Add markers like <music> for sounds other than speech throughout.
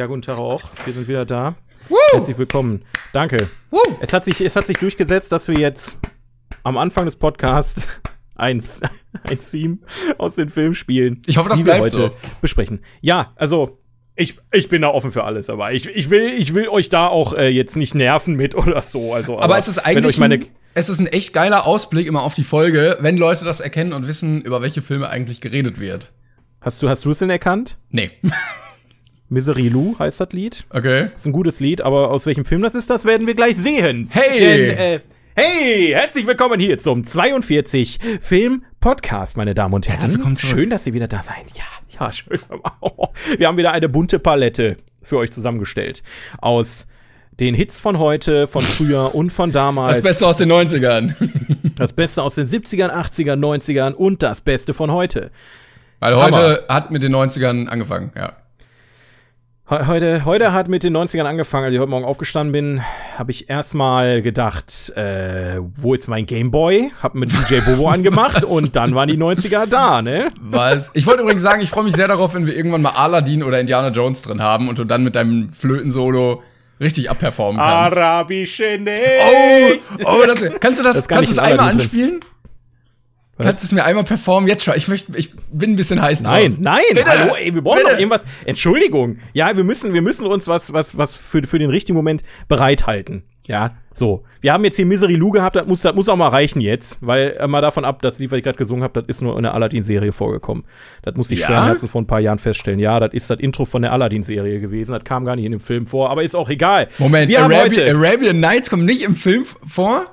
Ja, guten Tag auch. Wir sind wieder da. Woo! Herzlich willkommen. Danke. Woo! Es hat, sich, es hat sich durchgesetzt, dass wir jetzt am Anfang des Podcasts <laughs> ein, ein Theme aus den Filmen spielen. Ich hoffe, das die wir bleibt heute so. besprechen. Ja, also ich, ich bin da offen für alles, aber ich, ich, will, ich will euch da auch äh, jetzt nicht nerven mit <laughs> oder so. Also, Aber es ist eigentlich ein, es ist ein echt geiler Ausblick immer auf die Folge, wenn Leute das erkennen und wissen, über welche Filme eigentlich geredet wird. Hast du hast du es denn erkannt? Nee. <laughs> Misery Lou heißt das Lied. Okay. Ist ein gutes Lied, aber aus welchem Film das ist, das werden wir gleich sehen. Hey! Denn, äh, hey! Herzlich willkommen hier zum 42 Film Podcast, meine Damen und Herren. Herzlich willkommen zurück. Schön, dass Sie wieder da seid. Ja, ja, schön. <laughs> Wir haben wieder eine bunte Palette für euch zusammengestellt aus den Hits von heute, von früher und von damals. Das Beste aus den 90ern. <laughs> Das Beste aus den 70ern, 80ern, 90ern und das Beste von heute. Weil heute hat mit den 90ern angefangen, ja. He- Heute, heute hat mit den 90ern angefangen, als ich heute Morgen aufgestanden bin, habe ich erstmal gedacht, äh, wo ist mein Gameboy? Hab mit DJ <laughs> Bobo angemacht und dann waren die 90er da, ne? Was? Ich wollte übrigens sagen, ich freue mich sehr darauf, wenn wir irgendwann mal Aladdin oder Indiana Jones drin haben und du dann mit deinem Flötensolo richtig abperformen kannst. Arabische Oh, Nächte. oh, das, kannst du das, Das kannst du in einmal Aladdin drin. Kannst du es mir einmal performen? Jetzt schon. Ich möchte, ich bin ein bisschen heiß drauf. Nein, nein, Bitte, hallo, ey, wir brauchen bitte. doch irgendwas. Entschuldigung. Ja, wir müssen, wir müssen uns was, was, was für, für den richtigen Moment bereithalten. Ja, so. Wir haben jetzt hier Misery Lou gehabt, das muss, das muss auch mal reichen jetzt, weil äh, mal davon ab, das Lied, was ich gerade gesungen habe, das ist nur in der Aladdin-Serie vorgekommen. Das muss ich Ja? schweren Herzen vor ein paar Jahren feststellen. Ja, das ist das Intro von der Aladdin-Serie gewesen. Das kam gar nicht in dem Film vor, aber ist auch egal. Moment, wir haben Arabian, heute, Arabian Nights kommt nicht im Film vor?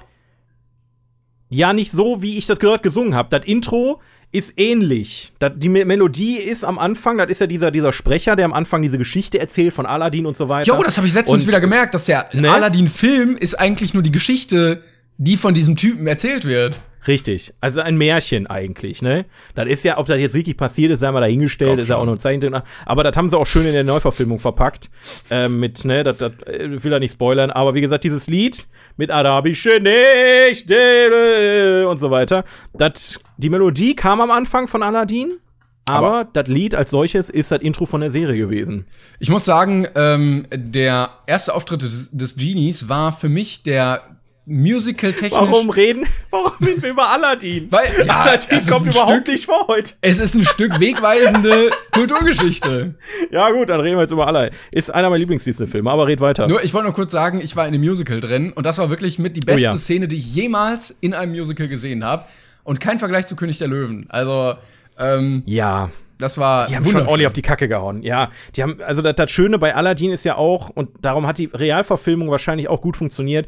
Ja nicht so, wie ich das gerade gesungen habe. Das Intro ist ähnlich. Das, die Me Melodie ist am Anfang, das ist ja dieser, dieser Sprecher, der am Anfang diese Geschichte erzählt von Aladdin und so weiter. Jo, das habe ich letztens Und- wieder gemerkt, dass der Ne? Aladdin-Film ist eigentlich nur die Geschichte, die von diesem Typen erzählt wird. Richtig. Also ein Märchen eigentlich, ne? Das ist ja, ob das jetzt wirklich passiert ist, sei mal dahingestellt, Glaub ist ja auch nur ein Zeichen drin. Aber das haben sie auch schön in der Neuverfilmung verpackt. Ähm, mit, ne, das, das äh, will er nicht spoilern. Aber wie gesagt, dieses Lied mit arabische Nächte äh, und so weiter. Das, die Melodie kam am Anfang von Aladdin. Aber, das Lied als solches ist das Intro von der Serie gewesen. Ich muss sagen, ähm, der erste Auftritt des, des Genies war für mich der musical-technisch. Warum reden, <laughs> warum reden wir über Aladdin? Weil, <laughs> ja, Aladdin kommt überhaupt Stück- nicht vor heute. Es ist ein Stück wegweisende <laughs> Kulturgeschichte. Ja, gut, dann reden wir jetzt über Aladdin. Ist einer meiner Lieblings-Disney-Filme, aber red weiter. Nur, ich wollte nur kurz sagen, ich war in einem Musical drin und das war wirklich mit die beste Oh ja. Szene, die ich jemals in einem Musical gesehen habe. Und kein Vergleich zu König der Löwen. Also, ähm, ja, das war Die haben schon ordentlich auf die Kacke gehauen. Ja, die haben, also das, das Schöne bei Aladdin ist ja auch, und darum hat die Realverfilmung wahrscheinlich auch gut funktioniert.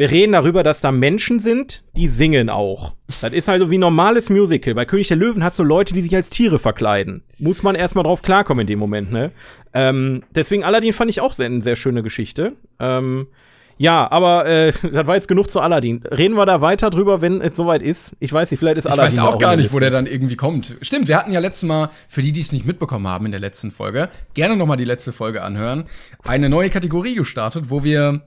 Wir reden darüber, dass da Menschen sind, die singen auch. Das ist also wie ein normales Musical. Bei König der Löwen hast du Leute, die sich als Tiere verkleiden. Muss man erstmal drauf klarkommen in dem Moment, ne? Ähm, deswegen Aladdin fand ich auch sehr, eine sehr schöne Geschichte. Ähm, ja, aber äh, <laughs> das war jetzt genug zu Aladdin. Reden wir da weiter drüber, wenn es soweit ist. Ich weiß nicht, vielleicht ist Ich Aladdin weiß da auch in gar nicht, wo der dann irgendwie kommt. Stimmt, wir hatten ja letztes Mal, für die, die es nicht mitbekommen haben in der letzten Folge, gerne noch mal die letzte Folge anhören, eine neue Kategorie gestartet, wo wir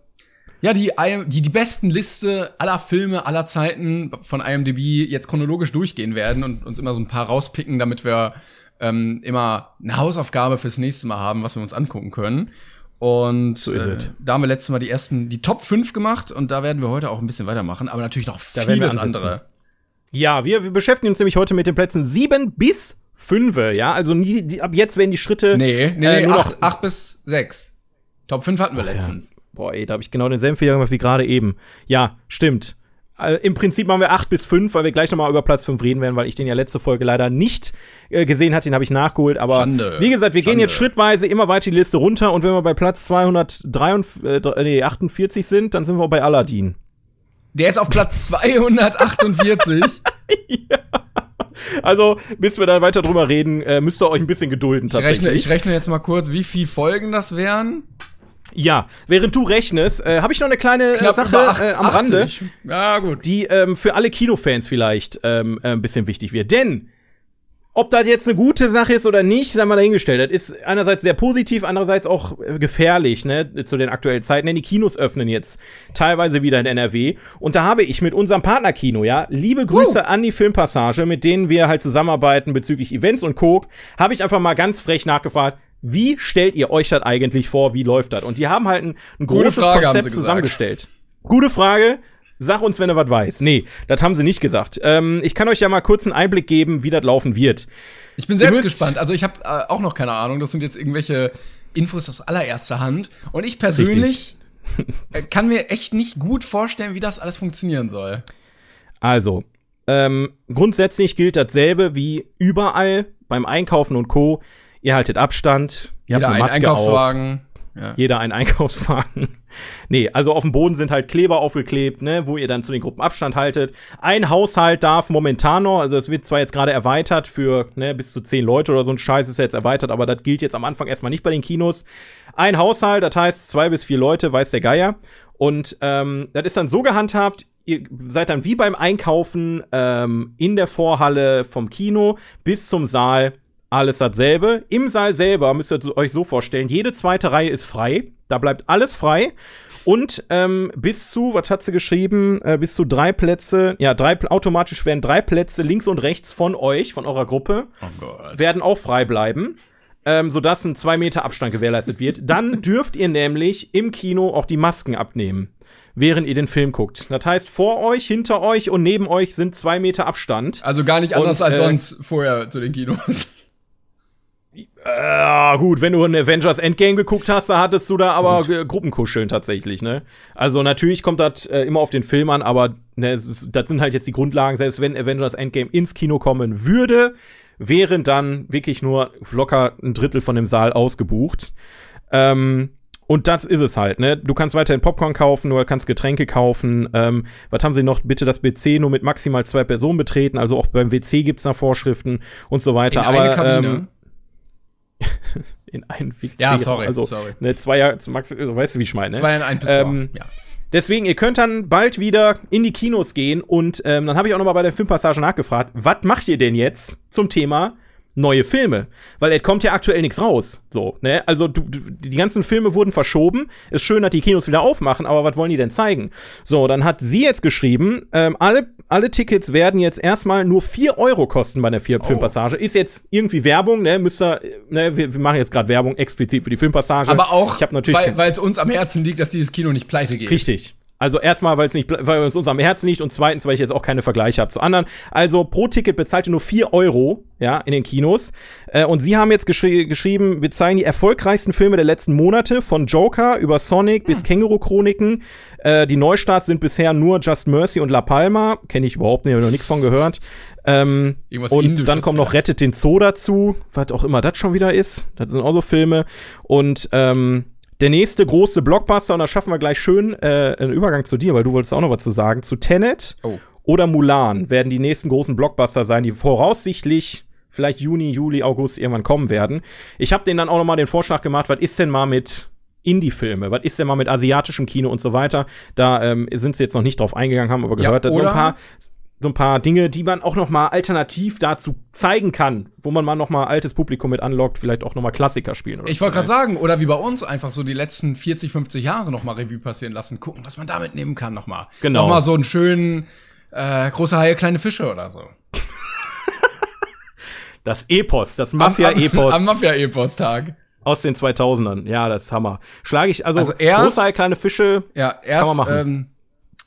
ja die, die, die besten Liste aller Filme aller Zeiten von IMDb jetzt chronologisch durchgehen werden und uns immer so ein paar rauspicken, damit wir ähm, immer eine Hausaufgabe fürs nächste Mal haben, was wir uns angucken können. Und ist äh, es. da haben wir letztes Mal die ersten, die Top 5 gemacht und da werden wir heute auch ein bisschen weitermachen, aber natürlich noch vieles andere. Ja, wir, wir beschäftigen uns nämlich heute mit den Plätzen 7 bis 5. Ja, also nie, die, ab jetzt werden die Schritte. Nee, nee, äh, nee, nur 8, acht bis 6. Top 5 hatten wir letztens. Boah, ey, da habe ich genau denselben Fehler gemacht wie gerade eben. Ja, stimmt. äh, Im Prinzip machen wir 8 bis 5, weil wir gleich nochmal über Platz 5 reden werden, weil ich den ja letzte Folge leider nicht äh, gesehen hatte. Den habe ich nachgeholt. Aber Schande. wie gesagt, wir Schande. gehen jetzt schrittweise immer weiter die Liste runter. Und wenn wir bei Platz 248 äh, nee, 48 sind, dann sind wir auch bei Aladdin. Der ist auf Platz <laughs> 248. Also, bis wir da weiter drüber reden, äh, müsst ihr euch ein bisschen gedulden Ich rechne, tatsächlich. ich rechne jetzt mal kurz, wie viele Folgen das wären. Ja, während du rechnest, äh, habe ich noch eine kleine äh, Sache acht- äh, am Rande. 80. Ja, gut. die ähm, für alle Kinofans vielleicht ähm, äh, ein bisschen wichtig wird. Denn ob das jetzt eine gute Sache ist oder nicht, sei mal dahingestellt. Das ist einerseits sehr positiv, andererseits auch äh, gefährlich, ne, zu den aktuellen Zeiten. Denn die Kinos öffnen jetzt teilweise wieder in NRW. Und da habe ich mit unserem Partnerkino, ja, liebe Grüße an die Filmpassage, mit denen wir halt zusammenarbeiten bezüglich Events und Co., habe ich einfach mal ganz frech nachgefragt, wie stellt ihr euch das eigentlich vor? Wie läuft das? Und die haben halt ein, ein großes Frage, Konzept zusammengestellt. Gute Frage. Sag uns, wenn du was weißt. Nee, das haben sie nicht gesagt. Ähm, ich kann euch ja mal kurz einen Einblick geben, wie das laufen wird. Ich bin selbst gespannt. Also ich habe äh, auch noch keine Ahnung. Das sind jetzt irgendwelche Infos aus allererster Hand. Und ich persönlich äh, kann mir echt nicht gut vorstellen, wie das alles funktionieren soll. Also, ähm, grundsätzlich gilt dasselbe wie überall beim Einkaufen und Co. Ihr haltet Abstand, ihr Jeder habt einen eine Maske auf. Einkaufswagen. Ja. Jeder einen Einkaufswagen. <laughs> nee, also auf dem Boden sind halt Kleber aufgeklebt, ne, wo ihr dann zu den Gruppen Abstand haltet. Ein Haushalt darf momentan noch, also es wird zwar jetzt gerade erweitert für ne, bis zu zehn Leute oder so ein Scheiß ist jetzt erweitert, aber das gilt jetzt am Anfang erstmal nicht bei den Kinos. Ein Haushalt, das heißt zwei bis vier Leute, weiß der Geier. Und ähm, das ist dann so gehandhabt, ihr seid dann wie beim Einkaufen ähm, in der Vorhalle vom Kino bis zum Saal alles dasselbe. Im Saal selber müsst ihr euch so vorstellen, jede zweite Reihe ist frei. Da bleibt alles frei. Und ähm, bis zu, was hat sie geschrieben, äh, bis zu drei Plätze, ja, drei, automatisch werden drei Plätze links und rechts von euch, von eurer Gruppe, Oh werden auch frei bleiben. Ähm, sodass ein zwei Meter Abstand gewährleistet wird. Dann <laughs> dürft ihr nämlich im Kino auch die Masken abnehmen, während ihr den Film guckt. Das heißt, vor euch, hinter euch und neben euch sind zwei Meter Abstand. Also gar nicht anders Und, als äh, sonst vorher zu den Kinos. Ja, gut, wenn du ein Avengers Endgame geguckt hast, da hattest du da aber äh, Gruppenkuscheln tatsächlich, ne? Also natürlich kommt das äh, immer auf den Film an, aber ne, ist, das sind halt jetzt die Grundlagen, selbst wenn Avengers Endgame ins Kino kommen würde, wären dann wirklich nur locker ein Drittel von dem Saal ausgebucht. Ähm, und das ist es halt, ne? Du kannst weiterhin Popcorn kaufen, du kannst Getränke kaufen. Ähm, was haben sie noch? Bitte das BC nur mit maximal zwei Personen betreten. Also auch beim WC gibt's da Vorschriften und so weiter. In aber. Ähm, <laughs> in einen WC. Ja, sorry, Also, sorry. Ne, Zweier, Max, weißt du, wie ich meine? Ne? Zwei in ein bis Ähm, ja. Deswegen, ihr könnt dann bald wieder in die Kinos gehen und ähm, dann habe ich auch noch mal bei der Filmpassage nachgefragt, was macht ihr denn jetzt zum Thema neue Filme? Weil es kommt ja aktuell nichts raus. So, ne? Also du, du, die ganzen Filme wurden verschoben. Ist schön, dass die Kinos wieder aufmachen, aber was wollen die denn zeigen? So, dann hat sie jetzt geschrieben, ähm, alle, alle Tickets werden jetzt erstmal nur 4 Euro kosten bei der Vier Oh. Filmpassage. Ist jetzt irgendwie Werbung, ne? Müsst ihr, ne? Wir, wir machen jetzt gerade Werbung explizit für die Filmpassage. Aber auch, ich natürlich weil weil es uns am Herzen liegt, dass dieses Kino nicht pleite geht. Richtig. Also erstmal, weil es nicht, weil es uns am Herzen liegt und zweitens, weil ich jetzt auch keine Vergleiche habe zu anderen. Also pro Ticket bezahlt ihr nur 4 Euro, ja, in den Kinos. Äh, und sie haben jetzt geschri geschrieben, wir zeigen die erfolgreichsten Filme der letzten Monate, von Joker über Sonic bis Känguru-Chroniken. Äh, die Neustarts sind bisher nur Just Mercy und La Palma. Kenne ich überhaupt nicht, habe noch nichts von gehört. Ähm, und Indisches dann kommt noch. Rettet den Zoo dazu, was auch immer das schon wieder ist. Das sind auch so Filme. Und ähm, der nächste große Blockbuster, und da schaffen wir gleich schön äh, einen Übergang zu dir, weil du wolltest auch noch was zu sagen, zu Tenet Oh. oder Mulan werden die nächsten großen Blockbuster sein, die voraussichtlich vielleicht Juni, Juli, August irgendwann kommen werden. Ich habe denen dann auch noch mal den Vorschlag gemacht, was ist denn mal mit Indie-Filme, was ist denn mal mit asiatischem Kino und so weiter. Da ähm, sind sie jetzt noch nicht drauf eingegangen, haben aber Ja, gehört, dass so ein paar so ein paar Dinge, die man auch noch mal alternativ dazu zeigen kann, wo man mal noch mal altes Publikum mit anlockt, vielleicht auch noch mal Klassiker spielen oder Ich wollte gerade sagen, oder wie bei uns, einfach so die letzten 40, 50 Jahre noch mal Revue passieren lassen, gucken, was man damit nehmen kann noch mal. Genau. Noch mal so einen schönen äh, große Haie, kleine Fische oder so. <laughs> Das Epos, das Am- Am, Mafia-Epos am Mafia-Epos-Tag. aus den 2000ern. Ja, das ist Hammer. Schlage ich, also, Also erst- große, kleine Fische, Ja, erst, man machen.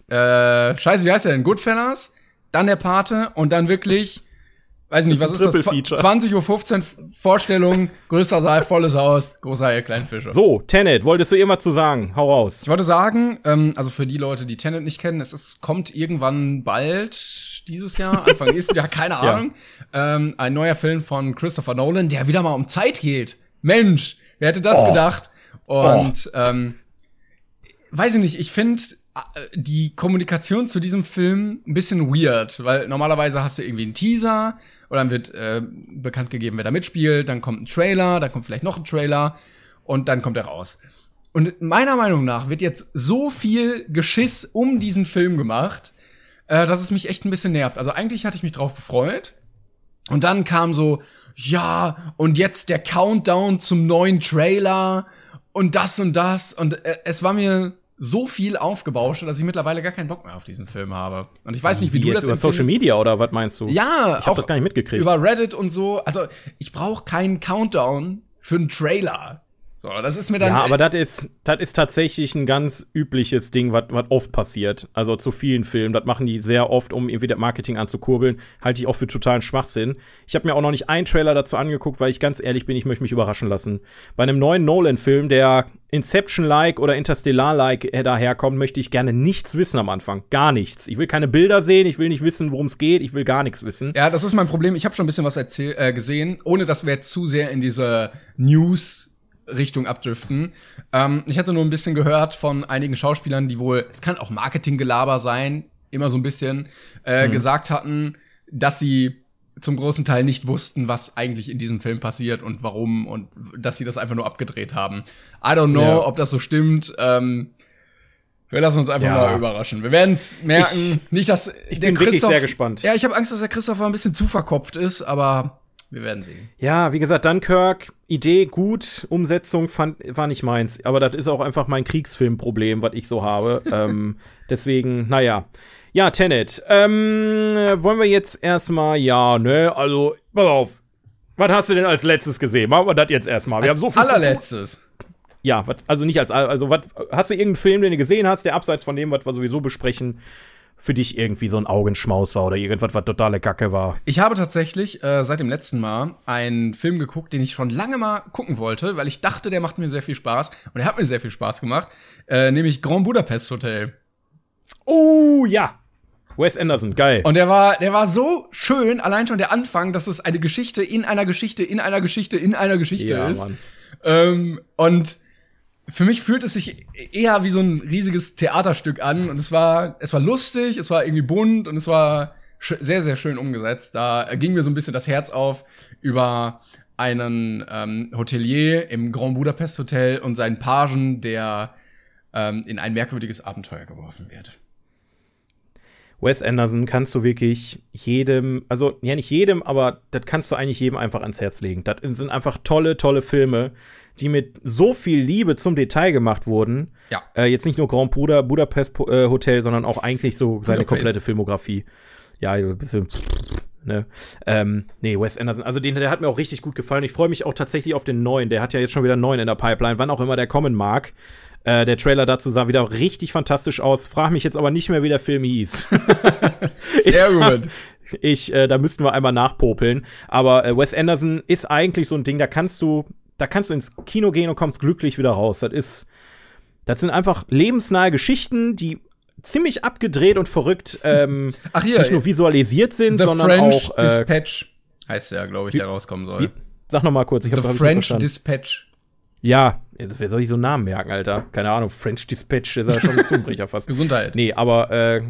ähm, äh, scheiße, wie heißt der denn? Goodfellas, dann der Pate und dann wirklich weiß nicht, was ist das? Triple-Feature. 20.15 Uhr Vorstellung, größter Saal, volles Haus, großer Haie, Kleinfische. So, Tenet, wolltest du irgendwas zu sagen? Hau raus. Ich wollte sagen, ähm, also für die Leute, die Tenet nicht kennen, es ist, kommt irgendwann bald dieses Jahr, Anfang nächsten Jahr, keine <laughs> Ahnung, ähm, ein neuer Film von Christopher Nolan, der wieder mal um Zeit geht. Mensch, wer hätte das Oh. gedacht? Und ähm, weiß ich nicht, ich finde die Kommunikation zu diesem Film ein bisschen weird, weil normalerweise hast du irgendwie einen Teaser oder dann wird äh, bekannt gegeben, wer da mitspielt, dann kommt ein Trailer, dann kommt vielleicht noch ein Trailer und dann kommt er raus. Und meiner Meinung nach wird jetzt so viel Geschiss um diesen Film gemacht, äh, dass es mich echt ein bisschen nervt. Also eigentlich hatte ich mich drauf gefreut. Und dann kam so, ja, und jetzt der Countdown zum neuen Trailer und das und das. Und äh, es war mir so viel aufgebauscht, dass ich mittlerweile gar keinen Bock mehr auf diesen Film habe. Und ich weiß nicht, wie, du jetzt das über Social. Media oder was meinst du? Ja, ich habe das gar nicht mitgekriegt. über Reddit und so. Also ich brauche keinen Countdown für einen Trailer. So, das ist mir dann. ja, aber das ist, das ist tatsächlich ein ganz übliches Ding, was oft passiert. Also zu vielen Filmen. Das machen die sehr oft, um irgendwie das Marketing anzukurbeln. Halte ich auch für totalen Schwachsinn. Ich habe mir auch noch nicht einen Trailer dazu angeguckt, weil ich ganz ehrlich bin, ich möchte mich überraschen lassen. Bei einem neuen Nolan-Film, der Inception-like oder Interstellar-like daherkommt, möchte ich gerne nichts wissen am Anfang. Gar nichts. Ich will keine Bilder sehen, ich will nicht wissen, worum es geht, ich will gar nichts wissen. Ja, das ist mein Problem. Ich habe schon ein bisschen was erzähl äh, gesehen, ohne dass wir jetzt zu sehr in diese News-Richtung abdriften. Ähm, ich hatte nur ein bisschen gehört von einigen Schauspielern, die wohl, es kann auch Marketinggelaber sein, immer so ein bisschen, äh, gesagt hatten, dass sie zum großen Teil nicht wussten, was eigentlich in diesem Film passiert und warum und dass sie das einfach nur abgedreht haben. I don't know, Ja. ob das so stimmt. Ähm, wir lassen uns einfach Ja. mal überraschen. Wir werden es merken. Ich- nicht, dass ich bin wirklich sehr gespannt. Ja, ich habe Angst, dass der Christopher ein bisschen zu verkopft ist, aber wir werden sehen. Ja, wie gesagt, Dunkirk, Idee gut, Umsetzung fand, war nicht meins. Aber das ist auch einfach mein Kriegsfilmproblem, was ich so habe. <laughs> ähm, deswegen, naja. Ja, Tenet. Ähm, wollen wir jetzt erstmal, ja, ne, also, pass auf. Was hast du denn als letztes gesehen? Machen wir das jetzt erstmal. Wir Als haben so viel allerletztes. Ja, wat, also nicht als, all- also was, hast du irgendeinen Film, den du gesehen hast, der abseits von dem, was wir sowieso besprechen, für dich irgendwie so ein Augenschmaus war oder irgendwas, was totale Kacke war? Ich habe tatsächlich äh, seit dem letzten Mal einen Film geguckt, den ich schon lange mal gucken wollte, weil ich dachte, der macht mir sehr viel Spaß. Und er hat mir sehr viel Spaß gemacht. Äh, nämlich Grand Budapest Hotel. Oh, ja. Wes Anderson, geil. Und der war, der war so schön, allein schon der Anfang, dass es eine Geschichte in einer Geschichte, in einer Geschichte, in einer Geschichte Ja, ist. Mann. Ähm, und für mich fühlt es sich eher wie so ein riesiges Theaterstück an. Und es war, es war lustig, es war irgendwie bunt und es war sehr, sehr schön umgesetzt. Da ging mir so ein bisschen das Herz auf über einen ähm, Hotelier im Grand Budapest Hotel und seinen Pagen, der ähm, in ein merkwürdiges Abenteuer geworfen wird. Wes Anderson kannst du wirklich jedem, also ja nicht jedem, aber das kannst du eigentlich jedem einfach ans Herz legen. Das sind einfach tolle, tolle Filme, die mit so viel Liebe zum Detail gemacht wurden. Ja. Äh, jetzt nicht nur Grand Buda, Budapest äh, Hotel, sondern auch eigentlich so seine Budapest. komplette Filmografie. Ja, ein bisschen, ne? Ähm, nee, Wes Anderson, also den, der hat mir auch richtig gut gefallen. Ich freue mich auch tatsächlich auf den neuen. Der hat ja jetzt schon wieder einen neuen in der Pipeline, wann auch immer der kommen mag. Äh, der Trailer dazu sah wieder richtig fantastisch aus. Frag mich jetzt aber nicht mehr, wie der Film hieß. <laughs> Sehr gut. Ich, äh, da müssten wir einmal nachpopeln. Aber äh, Wes Anderson ist eigentlich so ein Ding, da kannst du, da kannst du ins Kino gehen und kommst glücklich wieder raus. Das ist, das sind einfach lebensnahe Geschichten, die ziemlich abgedreht und verrückt ähm, <laughs> Ach hier, nicht nur visualisiert sind, The sondern French auch. Äh, Dispatch heißt ja, glaube ich, der rauskommen soll. wie, sag noch mal kurz, ich The habe French Dispatch. Ja, wer soll ich so einen Namen merken, Alter? Keine Ahnung, French Dispatch ist ja schon ein <laughs> Zungenbrecher fast. Gesundheit. Nee, aber äh,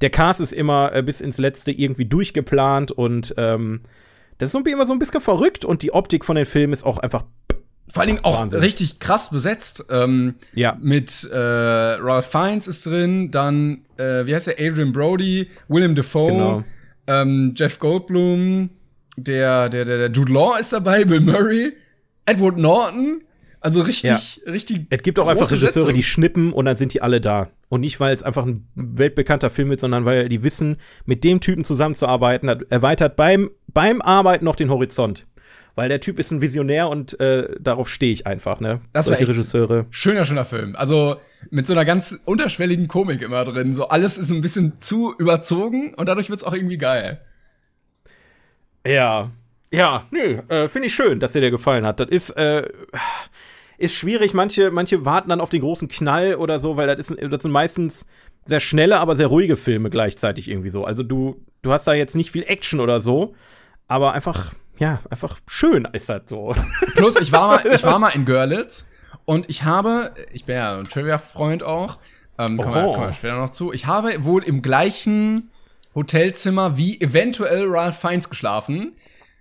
der Cast ist immer äh, bis ins Letzte irgendwie durchgeplant und ähm, das ist immer so ein bisschen verrückt und die Optik von den Filmen ist auch einfach, Vor allen Dingen auch Wahnsinn. richtig krass besetzt. Ähm, ja, mit äh, Ralph Fiennes ist drin, dann, äh, wie heißt der, Adrian Brody, William Defoe, Genau. ähm, Jeff Goldblum, der, der, der, der Jude Law ist dabei, Bill Murray, Edward Norton. Also richtig, richtig. es gibt auch einfach Regisseure, Schätzung. die schnippen und dann sind die alle da. Und nicht, weil es einfach ein weltbekannter Film ist, sondern weil die wissen, mit dem Typen zusammenzuarbeiten, erweitert beim, beim Arbeiten noch den Horizont. Weil der Typ ist ein Visionär und äh, darauf stehe ich einfach, ne? Das war Solche echt- Regisseure. Schöner, schöner Film. Also mit so einer ganz unterschwelligen Komik immer drin. So alles ist ein bisschen zu überzogen und dadurch wird's auch irgendwie geil. Ja. Ja, nö, äh, finde ich schön, dass dir der gefallen hat. Das ist, äh, ist schwierig. Manche, manche warten dann auf den großen Knall oder so, weil das, ist, das sind meistens sehr schnelle, aber sehr ruhige Filme gleichzeitig irgendwie so. Also du, du hast da jetzt nicht viel Action oder so, aber einfach, ja, einfach schön ist das so. <laughs> Plus, ich war mal, ich war mal in Görlitz und ich habe, ich bin ja ein Trivia-Freund auch, ähm, kommen, wir, kommen wir später noch zu. Ich habe wohl im gleichen Hotelzimmer wie eventuell Ralph Fiennes geschlafen,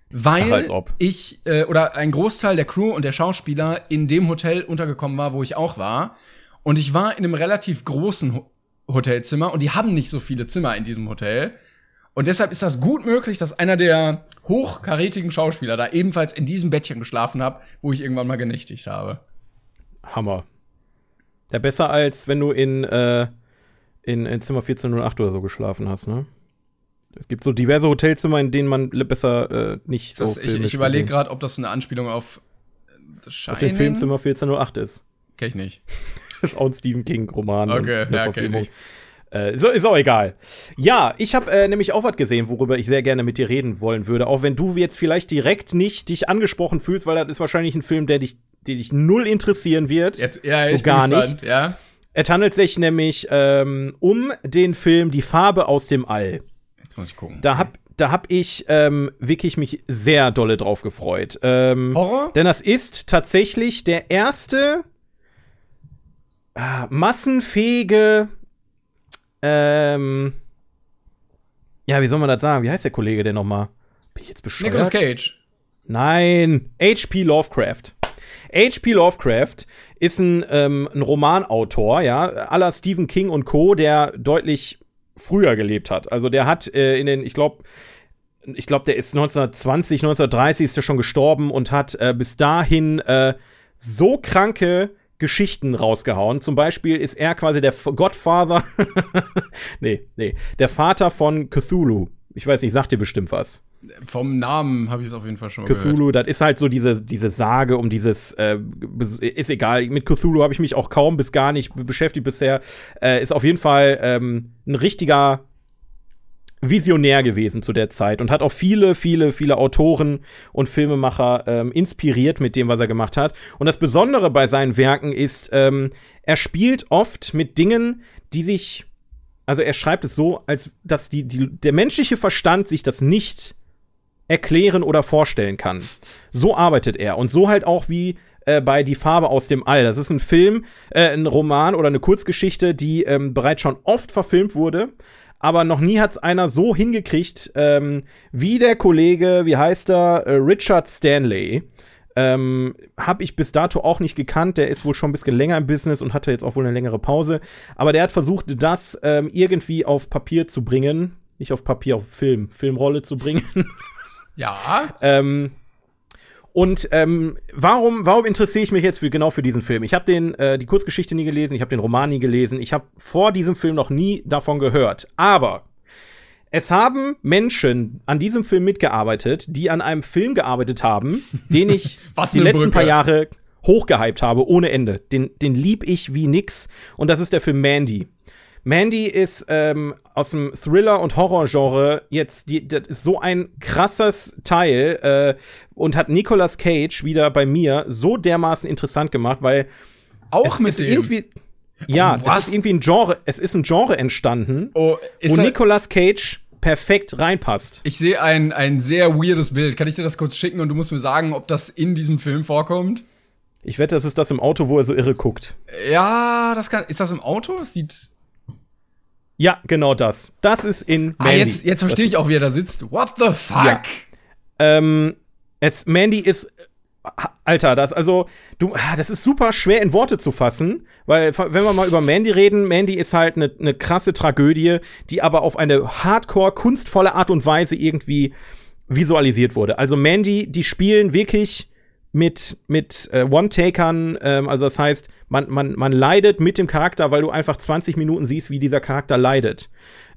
weil Ach, ich äh, oder ein Großteil der Crew und der Schauspieler in dem Hotel untergekommen war, wo ich auch war. Und ich war in einem relativ großen Ho Hotelzimmer und die haben nicht so viele Zimmer in diesem Hotel. Und deshalb ist das gut möglich, dass einer der hochkarätigen Schauspieler da ebenfalls in diesem Bettchen geschlafen hat, wo ich irgendwann mal genächtigt habe. Hammer. Ja, besser als wenn du in, äh, in, in Zimmer 1408 oder so geschlafen hast, ne? Es gibt so diverse Hotelzimmer, in denen man besser äh, nicht das, so Ich, ich überlege gerade, ob das eine Anspielung auf The Shining? Auf den Film Zimmer 1408 ist. Kenn ich nicht. <laughs> das ist auch ein Stephen King-Roman. Okay, ja, Verfilmung. Äh, so, ist auch egal. Ja, ich habe äh, nämlich auch was gesehen, worüber ich sehr gerne mit dir reden wollen würde. Auch wenn du jetzt vielleicht direkt nicht dich angesprochen fühlst, weil das ist wahrscheinlich ein Film, der dich, der dich null interessieren wird. Jetzt, ja, so ich gar bin gespannt, nicht. Ja. Es handelt sich nämlich ähm, um den Film Die Farbe aus dem All. Jetzt muss ich gucken. Da hab, da hab ich ähm, wirklich mich sehr dolle drauf gefreut. Ähm, Horror? Denn das ist tatsächlich der erste äh, massenfähige ähm, ja, wie soll man das sagen? Wie heißt der Kollege denn nochmal? Bin ich jetzt bescheuert? Nicolas Cage. Nein, H.P. Lovecraft. H.P. Lovecraft ist ein, ähm, ein Romanautor, ja, aller Stephen King und Co., der deutlich früher gelebt hat. Also der hat äh, in den, ich glaube, ich glaube, der ist 1920, 1930 ist er schon gestorben und hat äh, bis dahin äh, so kranke Geschichten rausgehauen. Zum Beispiel ist er quasi der Godfather. <laughs> nee, nee. Der Vater von Cthulhu. Ich weiß nicht, sagt dir bestimmt was. Vom Namen habe ich es auf jeden Fall schon Cthulhu, gehört. das ist halt so diese, diese Sage um dieses, äh, ist egal, mit Cthulhu habe ich mich auch kaum bis gar nicht beschäftigt bisher. Äh, ist auf jeden Fall ähm, ein richtiger visionär gewesen zu der Zeit und hat auch viele, viele, viele Autoren und Filmemacher ähm, inspiriert mit dem, was er gemacht hat. Und das Besondere bei seinen Werken ist, ähm, er spielt oft mit Dingen, die sich, also er schreibt es so, als dass die, die, der menschliche Verstand sich das nicht erklären oder vorstellen kann. So arbeitet er und so halt auch wie äh, bei Die Farbe aus dem All. Das ist ein Film, äh, ein Roman oder eine Kurzgeschichte, die ähm, bereits schon oft verfilmt wurde, aber noch nie hat's einer so hingekriegt, ähm, wie der Kollege, wie heißt er, äh, Richard Stanley. Ähm, habe ich bis dato auch nicht gekannt. Der ist wohl schon ein bisschen länger im Business und hatte jetzt auch wohl eine längere Pause. Aber der hat versucht, das ähm, irgendwie auf Papier zu bringen. Nicht auf Papier, auf Film, Filmrolle zu bringen. Ja. <laughs> ähm, und ähm, warum, warum interessiere ich mich jetzt für, genau für diesen Film? Ich habe den äh, die Kurzgeschichte nie gelesen, ich habe den Roman nie gelesen, ich habe vor diesem Film noch nie davon gehört. Aber es haben Menschen an diesem Film mitgearbeitet, die an einem Film gearbeitet haben, den ich <laughs> Was die letzten Brücke. paar Jahre hochgehypt habe, ohne Ende. Den, den lieb ich wie nix. Und das ist der Film Mandy. Mandy ist ähm, aus dem Thriller- und Horror-Genre jetzt, die, das ist so ein krasses Teil äh, und hat Nicolas Cage wieder bei mir so dermaßen interessant gemacht, weil Auch mit dem. irgendwie ja, was? es ist irgendwie ein Genre, es ist ein Genre entstanden, oh, wo Nicolas Cage perfekt reinpasst. ich sehe ein, ein sehr weirdes Bild. Kann ich dir das kurz schicken und du musst mir sagen, ob das in diesem Film vorkommt? Ich wette, das ist das im Auto, wo er so irre guckt. Ja, das kann. Ist das im Auto? Es sieht. Ja, genau das. Das ist in Ah, Mandy. jetzt, jetzt verstehe ich auch, wie er da sitzt. What the fuck? Ja. Ähm, es, Mandy ist, Alter, das, also, du, ah, das ist super schwer in Worte zu fassen, weil, wenn wir mal über Mandy reden, Mandy ist halt eine ne krasse Tragödie, die aber auf eine hardcore, kunstvolle Art und Weise irgendwie visualisiert wurde. Also Mandy, die spielen wirklich mit, mit äh, One-Takern, ähm, also das heißt, man, man, man leidet mit dem Charakter, weil du einfach 20 Minuten siehst, wie dieser Charakter leidet.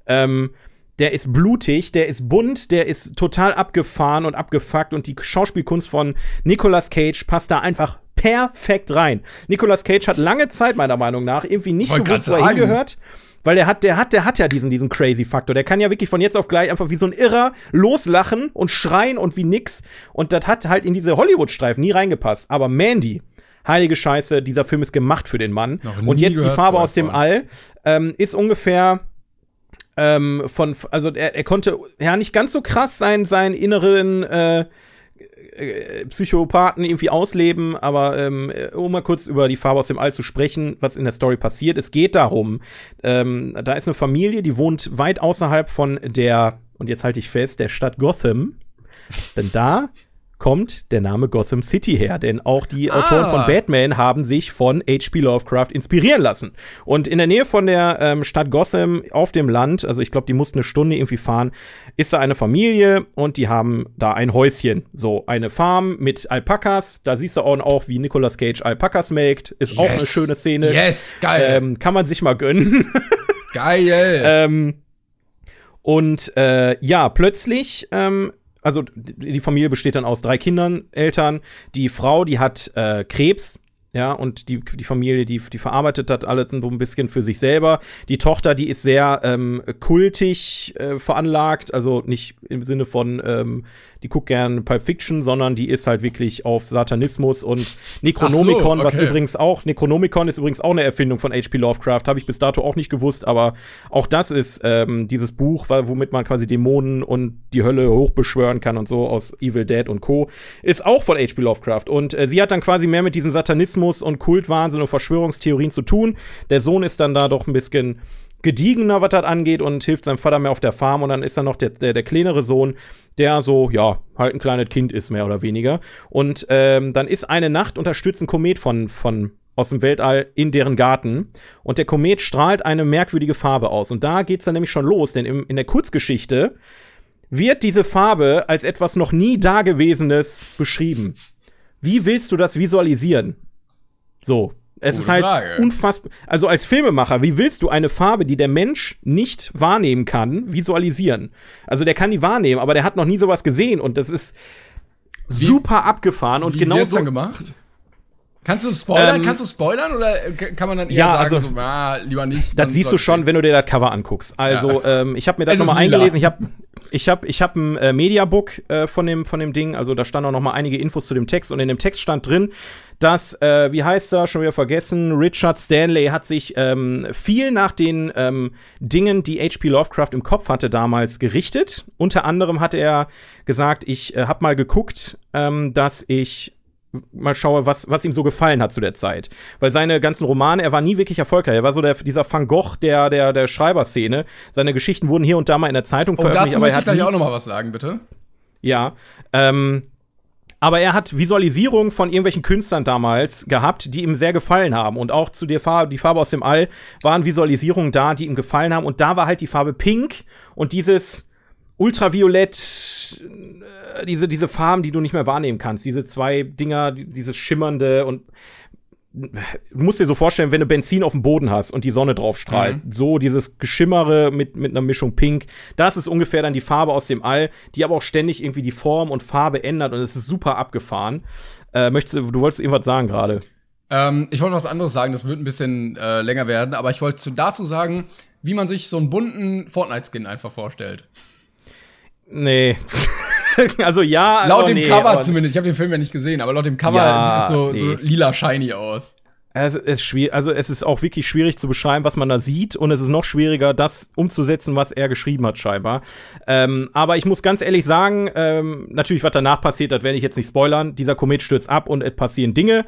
Ähm, der ist blutig, der ist bunt, der ist total abgefahren und abgefuckt und die Schauspielkunst von Nicolas Cage passt da einfach perfekt rein. Nicolas Cage hat lange Zeit meiner Meinung nach irgendwie nicht Wollte gewusst, wo er hingehört. Weil der hat, der hat, der hat ja diesen, diesen crazy Faktor. Der kann ja wirklich von jetzt auf gleich einfach wie so ein Irrer loslachen und schreien und wie nix. Und das hat halt in diese Hollywood-Streifen nie reingepasst. Aber Mandy, heilige Scheiße, dieser Film ist gemacht für den Mann. Und jetzt die Farbe aus dem. All ähm, ist ungefähr ähm, von, also er, er konnte ja nicht ganz so krass sein, seinen inneren äh, äh, Psychopathen irgendwie ausleben, aber ähm, äh, um mal kurz über die Farbe aus dem All zu sprechen, was in der Story passiert. Es geht darum, ähm, da ist eine Familie, die wohnt weit außerhalb von der, und jetzt halte ich fest, der Stadt Gotham. Denn da kommt der Name Gotham City her, denn auch die Ah. Autoren von Batman haben sich von H.P. Lovecraft inspirieren lassen. Und in der Nähe von der ähm, Stadt Gotham auf dem Land, also ich glaube, die mussten eine Stunde irgendwie fahren, ist da eine Familie und die haben da ein Häuschen. So, eine Farm mit Alpakas. Da siehst du auch, auch wie Nicolas Cage Alpakas melkt. Ist auch eine Yes. schöne Szene. Yes, geil. Ähm, kann man sich mal gönnen. geil. <laughs> Ähm, und äh, ja, plötzlich, ähm, also die Familie besteht dann aus drei Kindern, Eltern. Die Frau, die hat äh, Krebs. Ja, und die, die Familie, die, die verarbeitet das alles so ein bisschen für sich selber. Die Tochter, die ist sehr ähm, kultig äh, veranlagt, also nicht im Sinne von, ähm, die guckt gern Pulp Fiction, sondern die ist halt wirklich auf Satanismus und Necronomicon, was okay. übrigens auch, Necronomicon ist übrigens auch eine Erfindung von H.P. Lovecraft, habe ich bis dato auch nicht gewusst, aber auch das ist ähm, dieses Buch, womit man quasi Dämonen und die Hölle hochbeschwören kann und so aus Evil Dead und Co. Ist auch von H.P. Lovecraft. Und äh, sie hat dann quasi mehr mit diesem Satanismus und Kultwahnsinn und Verschwörungstheorien zu tun. Der Sohn ist dann da doch ein bisschen gediegener, was das angeht, und hilft seinem Vater mehr auf der Farm. Und dann ist dann noch der, der, der kleinere Sohn, der so, ja, halt ein kleines Kind ist, mehr oder weniger. Und ähm, dann ist eine Nacht unterstützt ein Komet von, von aus dem Weltall in deren Garten. Und der Komet strahlt eine merkwürdige Farbe aus. Und da geht's dann nämlich schon los, denn im, in der Kurzgeschichte wird diese Farbe als etwas noch nie Dagewesenes beschrieben. Wie willst du das visualisieren? So. Es Gute ist halt Frage. unfassbar. Also als Filmemacher, wie willst du eine Farbe, die der Mensch nicht wahrnehmen kann, visualisieren? Also der kann die wahrnehmen, aber der hat noch nie sowas gesehen und das ist super abgefahren und Wie genau so. gemacht? Kannst du spoilern? Ähm, Kannst du spoilern oder kann man dann eher Ja, sagen, also, so, ah, lieber nicht? Das siehst du schon, stehen. wenn du dir das Cover anguckst. Also, ähm, ich habe mir das nochmal eingelesen. Ich habe ich hab, ich hab ein äh, Mediabook äh, von, dem, von dem Ding. Also, da stand auch noch mal einige Infos zu dem Text. Und in dem Text stand drin, dass, äh, wie heißt er, schon wieder vergessen, Richard Stanley hat sich ähm, viel nach den ähm, Dingen, die H.P. Lovecraft im Kopf hatte, damals gerichtet. Unter anderem hat er gesagt, ich äh, habe mal geguckt, ähm, dass ich mal schaue, was, was ihm so gefallen hat zu der Zeit. Weil seine ganzen Romane, er war nie wirklich erfolgreich. Er war so der, dieser Van Gogh der, der, der Schreiberszene. Seine Geschichten wurden hier und da mal in der Zeitung Oh, veröffentlicht, dazu aber er möchte ich hat gleich auch noch mal was sagen, bitte. ja, ähm, aber er hat Visualisierungen von irgendwelchen Künstlern damals gehabt, die ihm sehr gefallen haben. Und auch zu der Farbe, die Farbe aus dem All, waren Visualisierungen da, die ihm gefallen haben. Und da war halt die Farbe Pink und dieses Ultraviolett, äh, diese, diese Farben, die du nicht mehr wahrnehmen kannst. Diese zwei Dinger, die- dieses Schimmernde und du musst dir so vorstellen, wenn du Benzin auf dem Boden hast und die Sonne drauf strahlt, so dieses Geschimmere mit, mit einer Mischung Pink, das ist ungefähr dann die Farbe aus dem All, die aber auch ständig irgendwie die Form und Farbe ändert und es ist super abgefahren. Äh, möchtest du, wolltest irgendwas sagen gerade? Ähm, ich wollte was anderes sagen, das wird ein bisschen äh, länger werden, aber ich wollte zu- dazu sagen, wie man sich so einen bunten Fortnite-Skin einfach vorstellt. Nee. <laughs> also ja, laut aber dem nee, Cover zumindest, ich habe den Film ja nicht gesehen, aber laut dem Cover Ja, sieht es so, so nee. lila shiny aus. Es ist schwierig, also es ist auch wirklich schwierig zu beschreiben, was man da sieht, und es ist noch schwieriger, das umzusetzen, was er geschrieben hat, scheinbar. Ähm, aber ich muss ganz ehrlich sagen, ähm, natürlich, was danach passiert, das werde ich jetzt nicht spoilern. Dieser Komet stürzt ab und es passieren Dinge.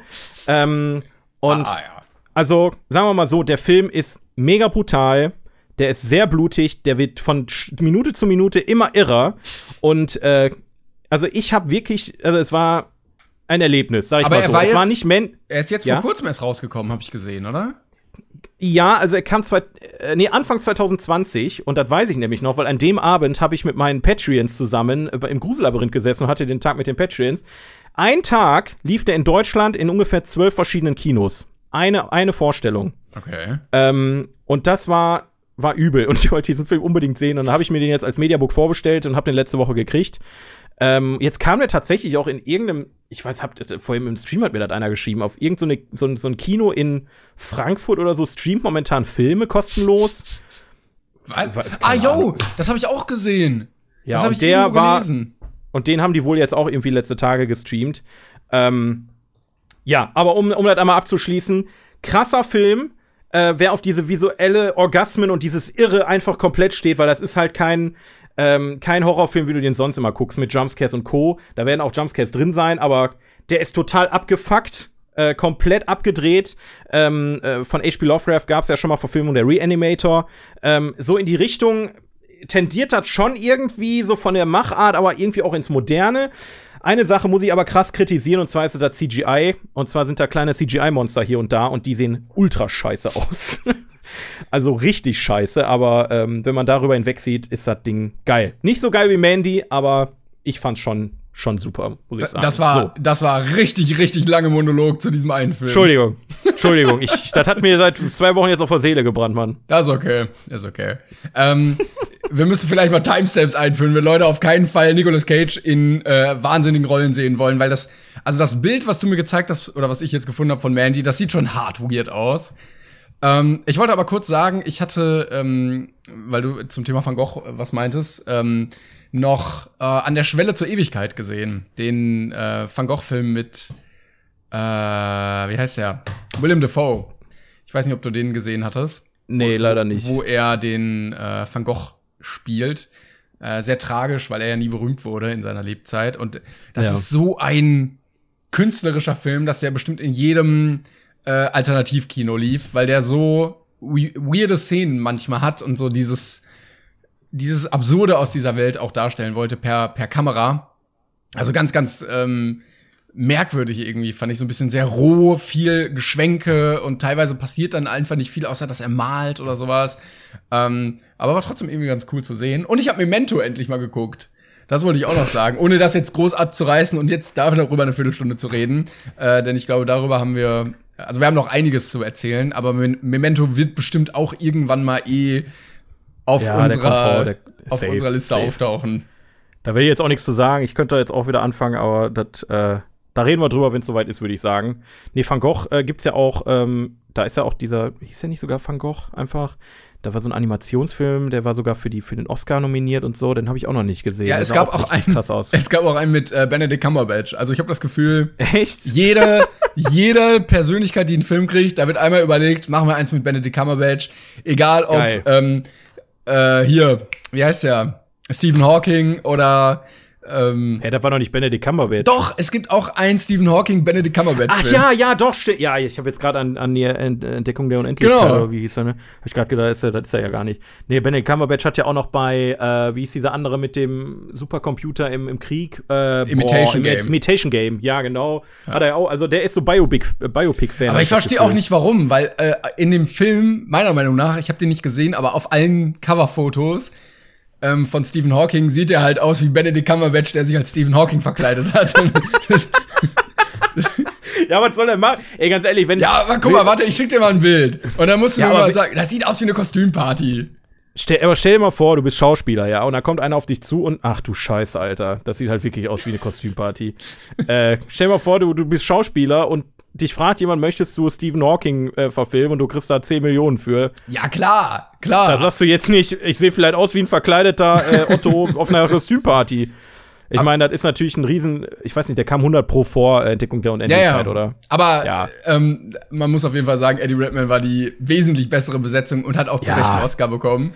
Ähm, und ah, ja. also, sagen wir mal so, der Film ist mega brutal. Der ist sehr blutig, der wird von Minute zu Minute immer irrer. Und äh, also ich habe wirklich, also es war ein Erlebnis, sag ich Aber mal er so. war es war jetzt- nicht Men Er ist jetzt Ja? vor kurzem erst rausgekommen, habe ich gesehen, oder? Ja, also er kam zwei, äh, nee, Anfang 2020 und das weiß ich nämlich noch, weil an dem Abend habe ich mit meinen Patreons zusammen äh, im Grusellabyrinth gesessen und hatte den Tag mit den Patreons. Ein Tag lief der in Deutschland in ungefähr zwölf verschiedenen Kinos. Eine, eine Vorstellung. Okay. Ähm, und das war war übel und <laughs> ich wollte diesen Film unbedingt sehen. Und dann habe ich mir den jetzt als Mediabook vorbestellt und habe den letzte Woche gekriegt. Ähm, jetzt kam der tatsächlich auch in irgendeinem, ich weiß, habt vorhin im Stream hat mir das einer geschrieben, auf irgendein so, so, so ein Kino in Frankfurt oder so streamt momentan Filme kostenlos. Was? Ah, yo, das habe ich auch gesehen. Ja, und der war. Und den haben die wohl jetzt auch irgendwie letzte Tage gestreamt. Ähm, ja, aber um, um das einmal abzuschließen, krasser Film, äh, wer auf diese visuelle Orgasmen und dieses Irre einfach komplett steht, weil das ist halt kein, ähm, kein Horrorfilm, wie du den sonst immer guckst, mit Jumpscares und Co. Da werden auch Jumpscares drin sein, aber der ist total abgefuckt. Äh, komplett abgedreht. Ähm, äh, von H.P. Lovecraft gab es ja schon mal Verfilmung der Reanimator. Ähm, so in die Richtung tendiert das schon irgendwie so von der Machart, aber irgendwie auch ins Moderne. Eine Sache muss ich aber krass kritisieren, und zwar ist das CGI. Und zwar sind da kleine CGI-Monster hier und da und die sehen ultra scheiße aus. <laughs> also richtig scheiße, aber ähm, wenn man darüber hinweg sieht, ist das Ding geil. Nicht so geil wie Mandy, aber ich fand's schon schon super, muss ich sagen. Das war, so. das war richtig, richtig lange Monolog zu diesem einen Film. Entschuldigung. Entschuldigung. Ich, das hat mir seit zwei Wochen jetzt auf der Seele gebrannt, Mann. Das ist okay. Das ist okay. ähm, wir müssen vielleicht mal Timestamps einführen, wenn Leute auf keinen Fall Nicolas Cage in äh, wahnsinnigen Rollen sehen wollen, weil das, also das Bild, was du mir gezeigt hast, oder was ich jetzt gefunden habe von Mandy, das sieht schon hart weird aus. Ähm, ich wollte aber kurz sagen, ich hatte, ähm, weil du zum Thema Van Gogh was meintest, ähm, noch äh, an der Schwelle zur Ewigkeit gesehen. Den äh, Van Gogh-Film mit, äh, wie heißt der? William Defoe. Ich weiß nicht, ob du den gesehen hattest. Nee, leider nicht. Wo er den äh, Van Gogh spielt. Äh, sehr tragisch, weil er ja nie berühmt wurde in seiner Lebzeit. Und das ja. ist so ein künstlerischer Film, dass der bestimmt in jedem äh, Alternativkino lief, weil der so weirde Szenen manchmal hat und so dieses dieses Absurde aus dieser Welt auch darstellen wollte per, per Kamera. Also ganz, ganz ähm, merkwürdig irgendwie, fand ich so ein bisschen sehr roh, viel Geschwenke und teilweise passiert dann einfach nicht viel, außer dass er malt oder sowas. Ähm, aber war trotzdem irgendwie ganz cool zu sehen. Und ich habe Memento endlich mal geguckt. Das wollte ich auch noch sagen, ohne das jetzt groß abzureißen und jetzt darüber eine Viertelstunde zu reden. Äh, denn ich glaube, darüber haben wir, also wir haben noch einiges zu erzählen, aber Memento wird bestimmt auch irgendwann mal eh auf, ja, unserer, der auf safe, unserer Liste safe. auftauchen. Da will ich jetzt auch nichts zu sagen. Ich könnte jetzt auch wieder anfangen, aber das, äh, da reden wir drüber, wenn es soweit ist, würde ich sagen. Nee, Van Gogh äh, gibt's ja auch, ähm, da ist ja auch dieser, hieß ja nicht sogar Van Gogh einfach? Da war so ein Animationsfilm, der war sogar für, die, für den Oscar nominiert und so, den habe ich auch noch nicht gesehen. Ja, es gab auch, auch einen, krass aus. <laughs> es gab auch einen mit äh, Benedict Cumberbatch. Also ich habe das Gefühl, <laughs> echt? Jede, jede Persönlichkeit, die einen Film kriegt, da wird einmal überlegt, machen wir eins mit Benedict Cumberbatch. Egal ob ähm, äh, hier, wie heißt der? Stephen Hawking oder ähm, hey, da war noch nicht Benedict Cumberbatch. Doch, es gibt auch einen Stephen Hawking Benedict Cumberbatch. Ach ja, ja, doch, ja, ich habe jetzt gerade an, an die Entdeckung der Unendlichkeit, genau. wie hieß er, ne? Hab ich gerade gedacht, das ist, er, das ist er ja gar nicht. Nee, Benedict Cumberbatch hat ja auch noch bei, äh, wie ist dieser andere mit dem Supercomputer im, im Krieg? Äh, Imitation boah, Game. Imitation Game, ja, genau. Ja. Hat er auch, also der ist so Biopic-Fan. Biopic aber ich verstehe auch nicht warum, weil äh, in dem Film, meiner Meinung nach, ich habe den nicht gesehen, aber auf allen Coverfotos ähm, von Stephen Hawking sieht er halt aus wie Benedict Cumberbatch, der sich als Stephen Hawking verkleidet hat. <laughs> <laughs> ja, was soll er machen? Ey, ganz ehrlich, wenn. Ja, aber guck mal, warte, ich schick dir mal ein Bild. Und dann musst du ja, mir mal sagen, das sieht aus wie eine Kostümparty. Stell, aber stell dir mal vor, du bist Schauspieler, ja, und da kommt einer auf dich zu und ach du Scheiße, Alter, das sieht halt wirklich aus wie eine Kostümparty. <laughs> äh, stell dir mal vor, du, du bist Schauspieler und dich fragt jemand, möchtest du Stephen Hawking äh, verfilmen und du kriegst da 10 Millionen für. Ja, klar, klar. Da sagst du jetzt nicht, ich sehe vielleicht aus wie ein verkleideter äh, Otto <laughs> auf einer Kostümparty. Ich meine, das ist natürlich ein Riesen, ich weiß nicht, der kam 100 pro vor äh, Entdeckung der Unendlichkeit, ja, ja. oder? Aber ja. Ähm, man muss auf jeden Fall sagen, Eddie Redman war die wesentlich bessere Besetzung und hat auch zu. Recht einen Oscar bekommen.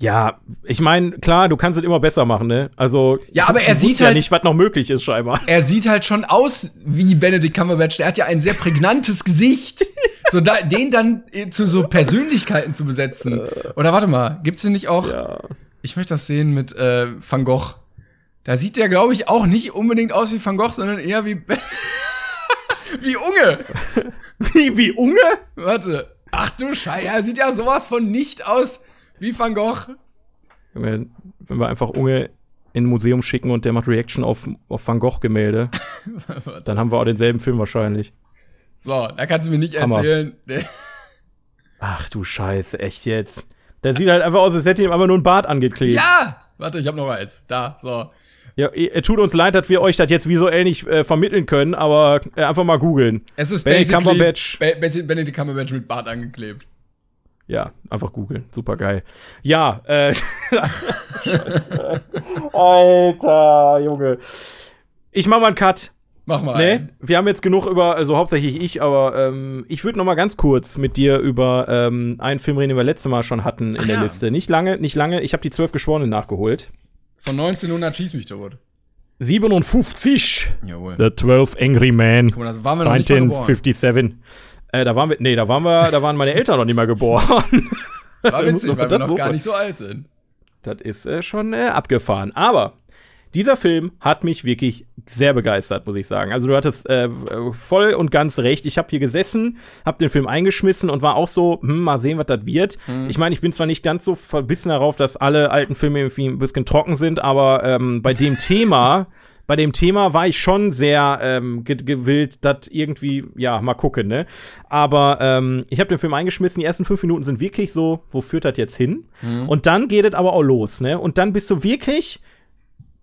Ja, ich meine, klar, du kannst es immer besser machen, ne? Also, ja, aber er sieht halt ja nicht, was noch möglich ist, scheinbar. Er sieht halt schon aus wie Benedict Cumberbatch. Er hat ja ein sehr prägnantes Gesicht. <laughs> so da, den dann zu so Persönlichkeiten zu besetzen. Oder warte mal, gibt's denn nicht auch? Ja. Ich möchte das sehen mit äh, Van Gogh. Da sieht der, glaube ich, auch nicht unbedingt aus wie Van Gogh, sondern eher wie <laughs> wie Unge. <laughs> wie wie Unge? Warte. Ach du Scheiße, er sieht ja sowas von nicht aus wie Van Gogh. Wenn wir, wenn wir einfach Unge in ein Museum schicken und der macht Reaction auf, auf Van Gogh-Gemälde, <laughs> dann haben wir auch denselben Film wahrscheinlich. So, da kannst du mir nicht erzählen. <laughs> Ach du Scheiße, echt jetzt. Der sieht halt einfach aus, als hätte ihm einfach nur ein Bart angeklebt. Ja! Warte, ich hab noch eins. Da, so. Ja, ihr- tut uns leid, dass wir euch das jetzt visuell nicht äh, vermitteln können, aber äh, einfach mal googeln. Es ist Benedict Cumberbatch. Benedict Cumberbatch mit Bart angeklebt. Ja, einfach googeln. Super geil. Ja, äh. <laughs> Alter, Junge. Ich mach mal einen Cut. Mach mal. Nee, einen. wir haben jetzt genug über, also hauptsächlich ich, aber ähm, ich würde noch mal ganz kurz mit dir über ähm, einen Film reden, den wir letztes Mal schon hatten in Ach der ja. Liste. Nicht lange, nicht lange. Ich habe die zwölf Geschworenen nachgeholt. Von 1900 schieß mich tot. 57. Jawohl. The 12 Angry Men. Guck mal, da waren wir noch nicht mal geboren. 1957. Äh, da waren wir, nee, da waren wir, da waren meine Eltern noch nicht mal geboren. Das war <laughs> witzig, weil wir noch gar nicht so alt sind. Das ist äh, schon äh, abgefahren. Aber dieser Film hat mich wirklich sehr begeistert, muss ich sagen. Also du hattest äh, voll und ganz recht. Ich habe hier gesessen, habe den Film eingeschmissen und war auch so, hm, mal sehen, was das wird. Ich meine, ich bin zwar nicht ganz so verbissen darauf, dass alle alten Filme irgendwie ein bisschen trocken sind, aber ähm, bei dem Thema bei dem Thema war ich schon sehr ähm, ge gewillt, das irgendwie, ja, mal gucken, ne? Aber ähm, ich habe den Film eingeschmissen, die ersten fünf Minuten sind wirklich so, wo führt das jetzt hin? Und dann geht es aber auch los, ne? Und dann bist du wirklich,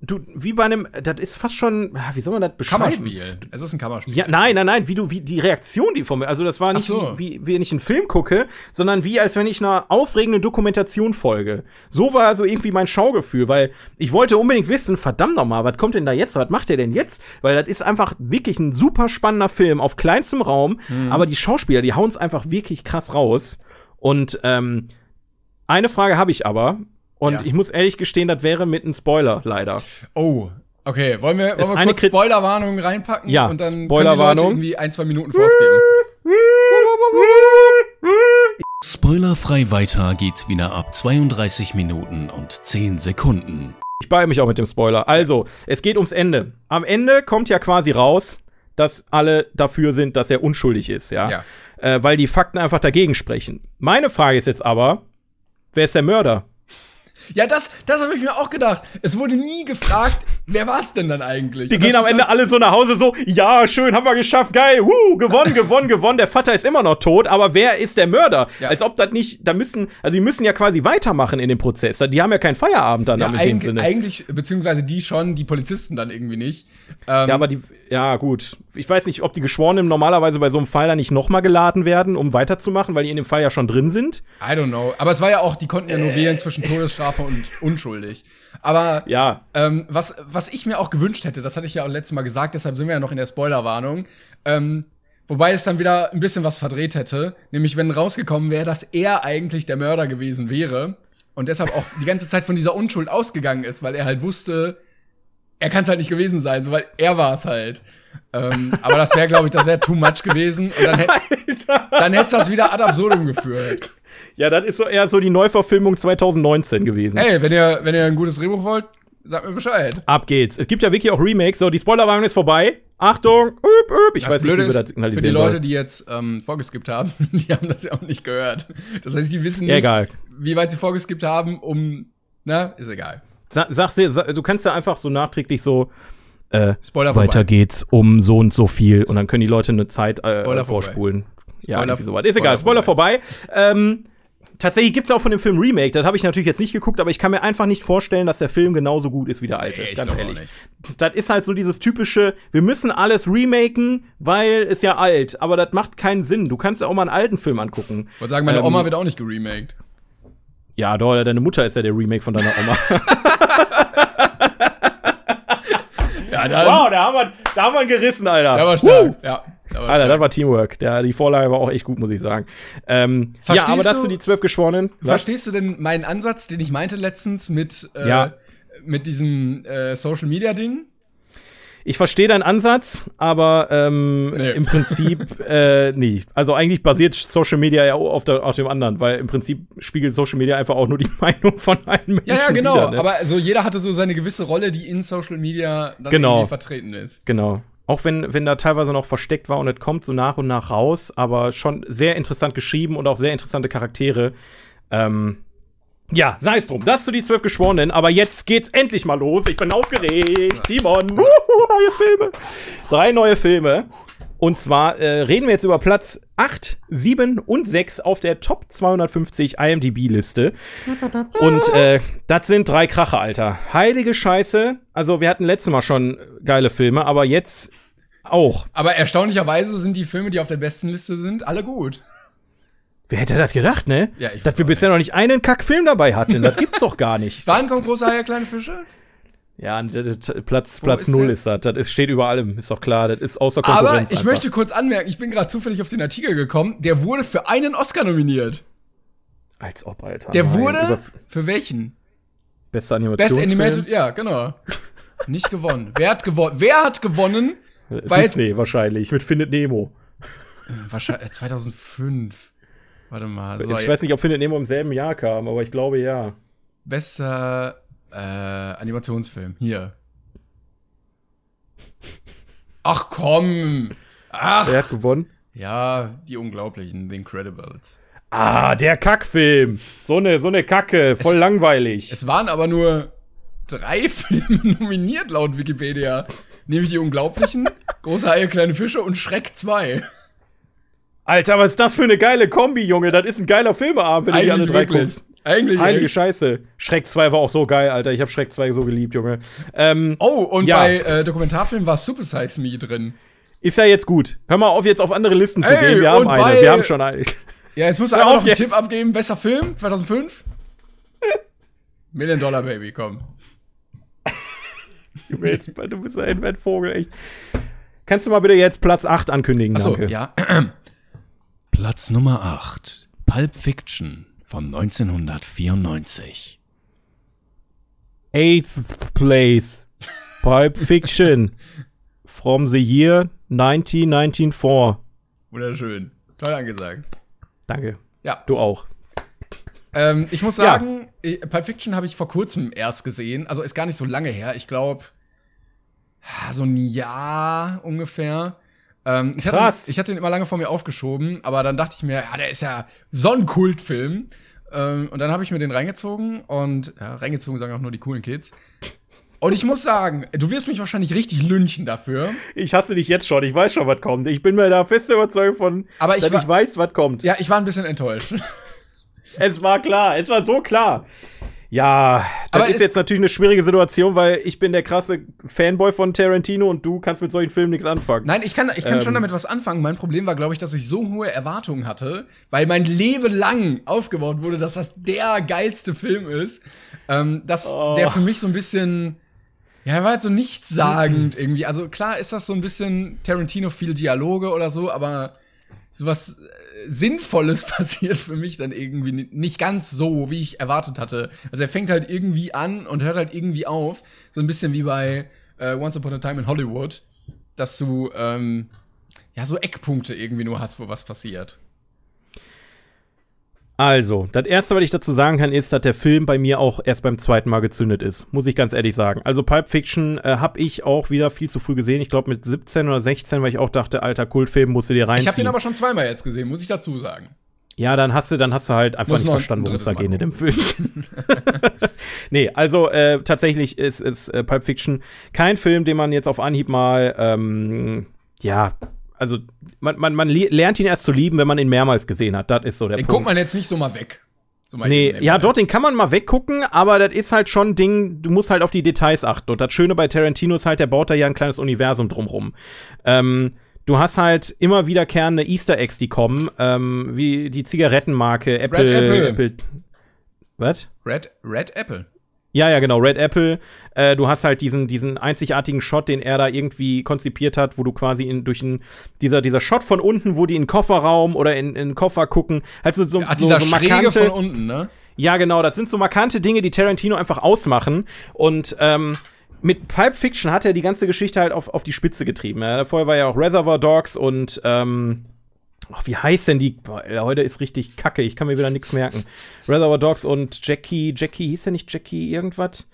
du, wie bei einem, das ist fast schon, ah, wie soll man das beschreiben? Kammerspiel. Es ist ein Kammerspiel. Ja, nein, nein, nein, wie du, wie die Reaktion, die von mir, also das war nicht so. wie, wie wenn ich einen Film gucke, sondern wie als wenn ich einer aufregenden Dokumentation folge. So war also irgendwie mein Schaugefühl, weil ich wollte unbedingt wissen, verdammt nochmal, was kommt denn da jetzt, was macht der denn jetzt? Weil das ist einfach wirklich ein super spannender Film auf kleinstem Raum, Mhm. aber die Schauspieler, die hauen es einfach wirklich krass raus. Und ähm, eine Frage habe ich aber, und Ja. ich muss ehrlich gestehen, das wäre mit einem Spoiler leider. Oh, okay. Wollen wir, wollen wir eine kurz Krit- Spoilerwarnung reinpacken? Ja, und dann Spoilerwarnung. Irgendwie ein, zwei Minuten vorsgeben. Spoilerfrei weiter geht's wieder ab 32 Minuten und 10 Sekunden. Ich beeile mich auch mit dem Spoiler. Also, es geht ums Ende. Am Ende kommt ja quasi raus, dass alle dafür sind, dass er unschuldig ist, ja. Ja. Äh, weil die Fakten einfach dagegen sprechen. Meine Frage ist jetzt aber, wer ist der Mörder? Ja, das, das habe ich mir auch gedacht. Es wurde nie gefragt, wer war es denn dann eigentlich? Die gehen am Ende halt- alle so nach Hause so, ja, schön, haben wir geschafft, geil, wuh, gewonnen, <laughs> gewonnen, gewonnen. Der Vater ist immer noch tot, aber wer ist der Mörder? Ja. Als ob das nicht, da müssen, also die müssen ja quasi weitermachen in dem Prozess. Die haben ja keinen Feierabend dann Ja, in dem eigentlich, Sinne. eigentlich, beziehungsweise die schon, die Polizisten dann irgendwie nicht. Ähm, Ja, aber die, ja, gut. Ich weiß nicht, ob die Geschworenen normalerweise bei so einem Fall dann nicht nochmal geladen werden, um weiterzumachen, weil die in dem Fall ja schon drin sind. I don't know. Aber es war ja auch, die konnten ja nur wählen zwischen Todesstrafe und unschuldig. Aber Ja. ähm, was, was ich mir auch gewünscht hätte, das hatte ich ja auch letztes Mal gesagt, deshalb sind wir ja noch in der Spoilerwarnung. Ähm, wobei es dann wieder ein bisschen was verdreht hätte, nämlich wenn rausgekommen wäre, dass er eigentlich der Mörder gewesen wäre und deshalb auch die ganze Zeit von dieser Unschuld ausgegangen ist, weil er halt wusste, er kann es halt nicht gewesen sein, so, weil er war es halt. Ähm, aber das wäre, glaube ich, das wäre too much gewesen. Und dann, hätte das wieder ad absurdum geführt. Ja, das ist so eher so die Neuverfilmung 2019 gewesen. Ey, wenn ihr, wenn ihr ein gutes Drehbuch wollt, sagt mir Bescheid. Ab geht's. Es gibt ja wirklich auch Remakes. So, die Spoilerwarnung ist vorbei. Achtung, üb, üb. Ich Das weiß nicht, Blöde wie wir das ist, für signalisieren die Leute, sollen. die jetzt ähm, vorgeskippt haben, <laughs> die haben das ja auch nicht gehört. Das heißt, die wissen Ja, nicht, egal. wie weit sie vorgeskippt haben, um, na, ist egal. Sa sag, sa du kannst ja einfach so nachträglich so, äh, Spoiler weiter vorbei. geht's um so und so viel und dann können die Leute eine Zeit äh, Spoiler vorbei. vorspulen. ja, Spoiler- irgendwie sowas. Ist egal, Spoiler vorbei. Ähm, tatsächlich gibt's auch von dem Film Remake. Das habe ich natürlich jetzt nicht geguckt, aber ich kann mir einfach nicht vorstellen, dass der Film genauso gut ist wie der alte. Nee, ganz ehrlich. Das ist halt so dieses typische, wir müssen alles remaken, weil ist ja alt. Aber das macht keinen Sinn. Du kannst ja auch mal einen alten Film angucken. Ich wollte sagen, meine Ähm, Oma wird auch nicht geremaked. Ja, doch, deine Mutter ist ja der Remake von deiner Oma. <laughs> Ja, wow, da haben wir, da haben wir gerissen, Alter. der war stark. Ja, war Alter, das war Teamwork. Der, die Vorlage war auch echt gut, muss ich sagen. Ähm, ja, Verstehst aber das du- sind die zwölf Geschworenen. Was? Verstehst du denn meinen Ansatz, den ich meinte letztens mit, äh, Ja. mit diesem äh, Social Media Ding? Ich verstehe deinen Ansatz, aber ähm, Nee. im Prinzip <laughs> äh, nie. Also eigentlich basiert Social Media ja auch auf, der, auf dem anderen, weil im Prinzip spiegelt Social Media einfach auch nur die <laughs> Meinung von allen Menschen. Ja, ja, genau. Wider, ne? Aber so jeder hatte so seine gewisse Rolle, die in Social Media dann Genau. irgendwie vertreten ist. Genau. Auch wenn, wenn da teilweise noch versteckt war und es kommt so nach und nach raus, aber schon sehr interessant geschrieben und auch sehr interessante Charaktere. Ähm, ja, sei es drum. Das zu die zwölf Geschworenen, aber jetzt geht's endlich mal los. Ich bin aufgeregt. Timon, Wuhu, neue Filme. Drei neue Filme. Und zwar äh, reden wir jetzt über Platz 8, 7 und 6 auf der Top 250 IMDb-Liste. Und äh, das sind drei Krache, Alter. Heilige Scheiße. Also, wir hatten letztes Mal schon geile Filme, aber jetzt auch. Aber erstaunlicherweise sind die Filme, die auf der besten Liste sind, alle gut. Wer hätte das gedacht, ne? Ja, ich Dass wir bisher noch nicht einen Kackfilm dabei hatten. Das gibt's doch gar nicht. Wann kommt große Haie, kleine Fische? Ja, Platz, Wo Platz ist 0 der? ist das. Das steht über allem. Ist doch klar. Das ist außer Konkurrenz. Aber ich einfach. möchte kurz anmerken, ich bin gerade zufällig auf den Artikel gekommen, der wurde für einen Oscar nominiert. Als ob, Alter. Der Nein, wurde für welchen? Bester Best Animationsfilm. Animated, ja, genau. <laughs> Nicht gewonnen. Wer hat gewonnen? Wer hat gewonnen? Äh, Disney wahrscheinlich. Mit Findet Nemo. Wahrscheinlich äh, 2005. Warte mal. So, ich weiß nicht, ob Findet Nemo im selben Jahr kam, aber ich glaube ja. Bester äh, Animationsfilm. Hier. Ach komm. Ach. Wer hat gewonnen? Ja, die Unglaublichen, The Incredibles. Ah, der Kackfilm. So eine, so eine Kacke. Voll langweilig. Es waren aber nur drei <laughs> Filme nominiert laut Wikipedia. Nämlich die Unglaublichen, Große Haie, kleine Fische und Schreck 2. Alter, was ist das für eine geile Kombi, Junge? Das ist ein geiler Filmeabend, wenn du die alle drei guckst. Eigentlich Heilige. Scheiße. Schreck 2 war auch so geil, Alter. Ich habe Schreck 2 so geliebt, Junge. Ähm, Oh, und Ja. bei äh, Dokumentarfilmen war Super Size Me drin. ist ja jetzt gut. Hör mal auf, jetzt auf andere Listen zu Ey, gehen. Wir haben eine. Wir haben schon eine. Ja, jetzt musst du einfach noch einen jetzt. Tipp abgeben. Besser Film, 2005? Million Dollar Baby, komm. <laughs> Du bist, du bist ein Wettvogel, echt. Kannst du mal bitte jetzt Platz 8 ankündigen? Achso, ja. <clears throat> Platz Nummer 8. Pulp Fiction von 1994. Eighth place. Pulp Fiction. From the year 1994. Wunderschön. Toll angesagt. Danke. Ja. Du auch. Ähm, ich muss Ja. sagen, äh, Pulp Fiction habe ich vor kurzem erst gesehen. Also ist gar nicht so lange her. Ich glaube, so ein Jahr ungefähr. Ähm, ich Krass. Hatte, ich hatte ihn immer lange vor mir aufgeschoben, aber dann dachte ich mir, ja, der ist ja so ein Kultfilm. Ähm, und dann habe ich mir den reingezogen und ja, reingezogen sagen auch nur die coolen Kids. Und ich muss sagen, du wirst mich wahrscheinlich richtig lynchen dafür. Ich hasse dich jetzt schon. Ich weiß schon, was kommt. Ich bin mir da fest überzeugt von, Aber ich dass war- ich weiß, was kommt. Ja, ich war ein bisschen enttäuscht. Es war klar. Es war so klar. Ja, das Aber ist jetzt natürlich eine schwierige Situation, weil ich bin der krasse Fanboy von Tarantino und du kannst mit solchen Filmen nichts anfangen. Nein, ich kann, ich kann schon Ähm. damit was anfangen. Mein Problem war, glaube ich, dass ich so hohe Erwartungen hatte, weil mein Leben lang aufgebaut wurde, dass das der geilste Film ist, ähm, dass Oh. der für mich so ein bisschen, ja, er war halt so nichtssagend <clears throat> irgendwie. Also klar ist das so ein bisschen Tarantino viel Dialoge oder so, aber sowas äh, Sinnvolles <laughs> passiert für mich dann irgendwie ni- nicht ganz so, wie ich erwartet hatte. Also er fängt halt irgendwie an und hört halt irgendwie auf. So ein bisschen wie bei äh, Once Upon a Time in Hollywood, dass du ähm, ja so Eckpunkte irgendwie nur hast, wo was passiert. Also, das erste, was ich dazu sagen kann, ist, dass der Film bei mir auch erst beim zweiten Mal gezündet ist. Muss ich ganz ehrlich sagen. Also, Pulp Fiction äh, habe ich auch wieder viel zu früh gesehen. Ich glaube mit 17 oder 16, weil ich auch dachte, alter Kultfilm, musst du dir reinziehen. Ich habe den aber schon zweimal jetzt gesehen, muss ich dazu sagen. Ja, dann hast du, dann hast du halt einfach Muss nicht verstanden, worum es da geht in dem Film. <laughs> nee, also äh, tatsächlich ist, ist äh, Pulp Fiction kein Film, den man jetzt auf Anhieb mal, ähm, ja, also man, man, man le- lernt ihn erst zu lieben, wenn man ihn mehrmals gesehen hat. Das ist so der Den Punkt. guckt man jetzt nicht so mal weg. So mal Nee, ja, nebenbei. doch, den kann man mal weggucken, aber das ist halt schon ein Ding, du musst halt auf die Details achten. Und das Schöne bei Tarantino ist halt, der baut da ja ein kleines Universum drumrum. Ähm, du hast halt immer wiederkehrende Easter Eggs, die kommen, ähm, wie die Zigarettenmarke, Apple. Apple. Was? Red, Red Apple. Ja, ja, genau, Red Apple. Äh, du hast halt diesen, diesen einzigartigen Shot, den er da irgendwie konzipiert hat, wo du quasi in, durch ein, dieser, dieser Shot von unten, wo die in den Kofferraum oder in, in den Koffer gucken, halt so, so, Ja, so, dieser so Schräge markante, von unten, ne? ja, genau, das sind so markante Dinge, die Tarantino einfach ausmachen. Und ähm, mit Pulp Fiction hat er die ganze Geschichte halt auf, auf die Spitze getrieben. Ja. Vorher war ja auch Reservoir Dogs und ähm, ach, wie heißt denn die? Heute ist richtig kacke, ich kann mir wieder nichts merken. Reservoir Dogs und Jackie, Jackie, hieß der nicht Jackie irgendwas?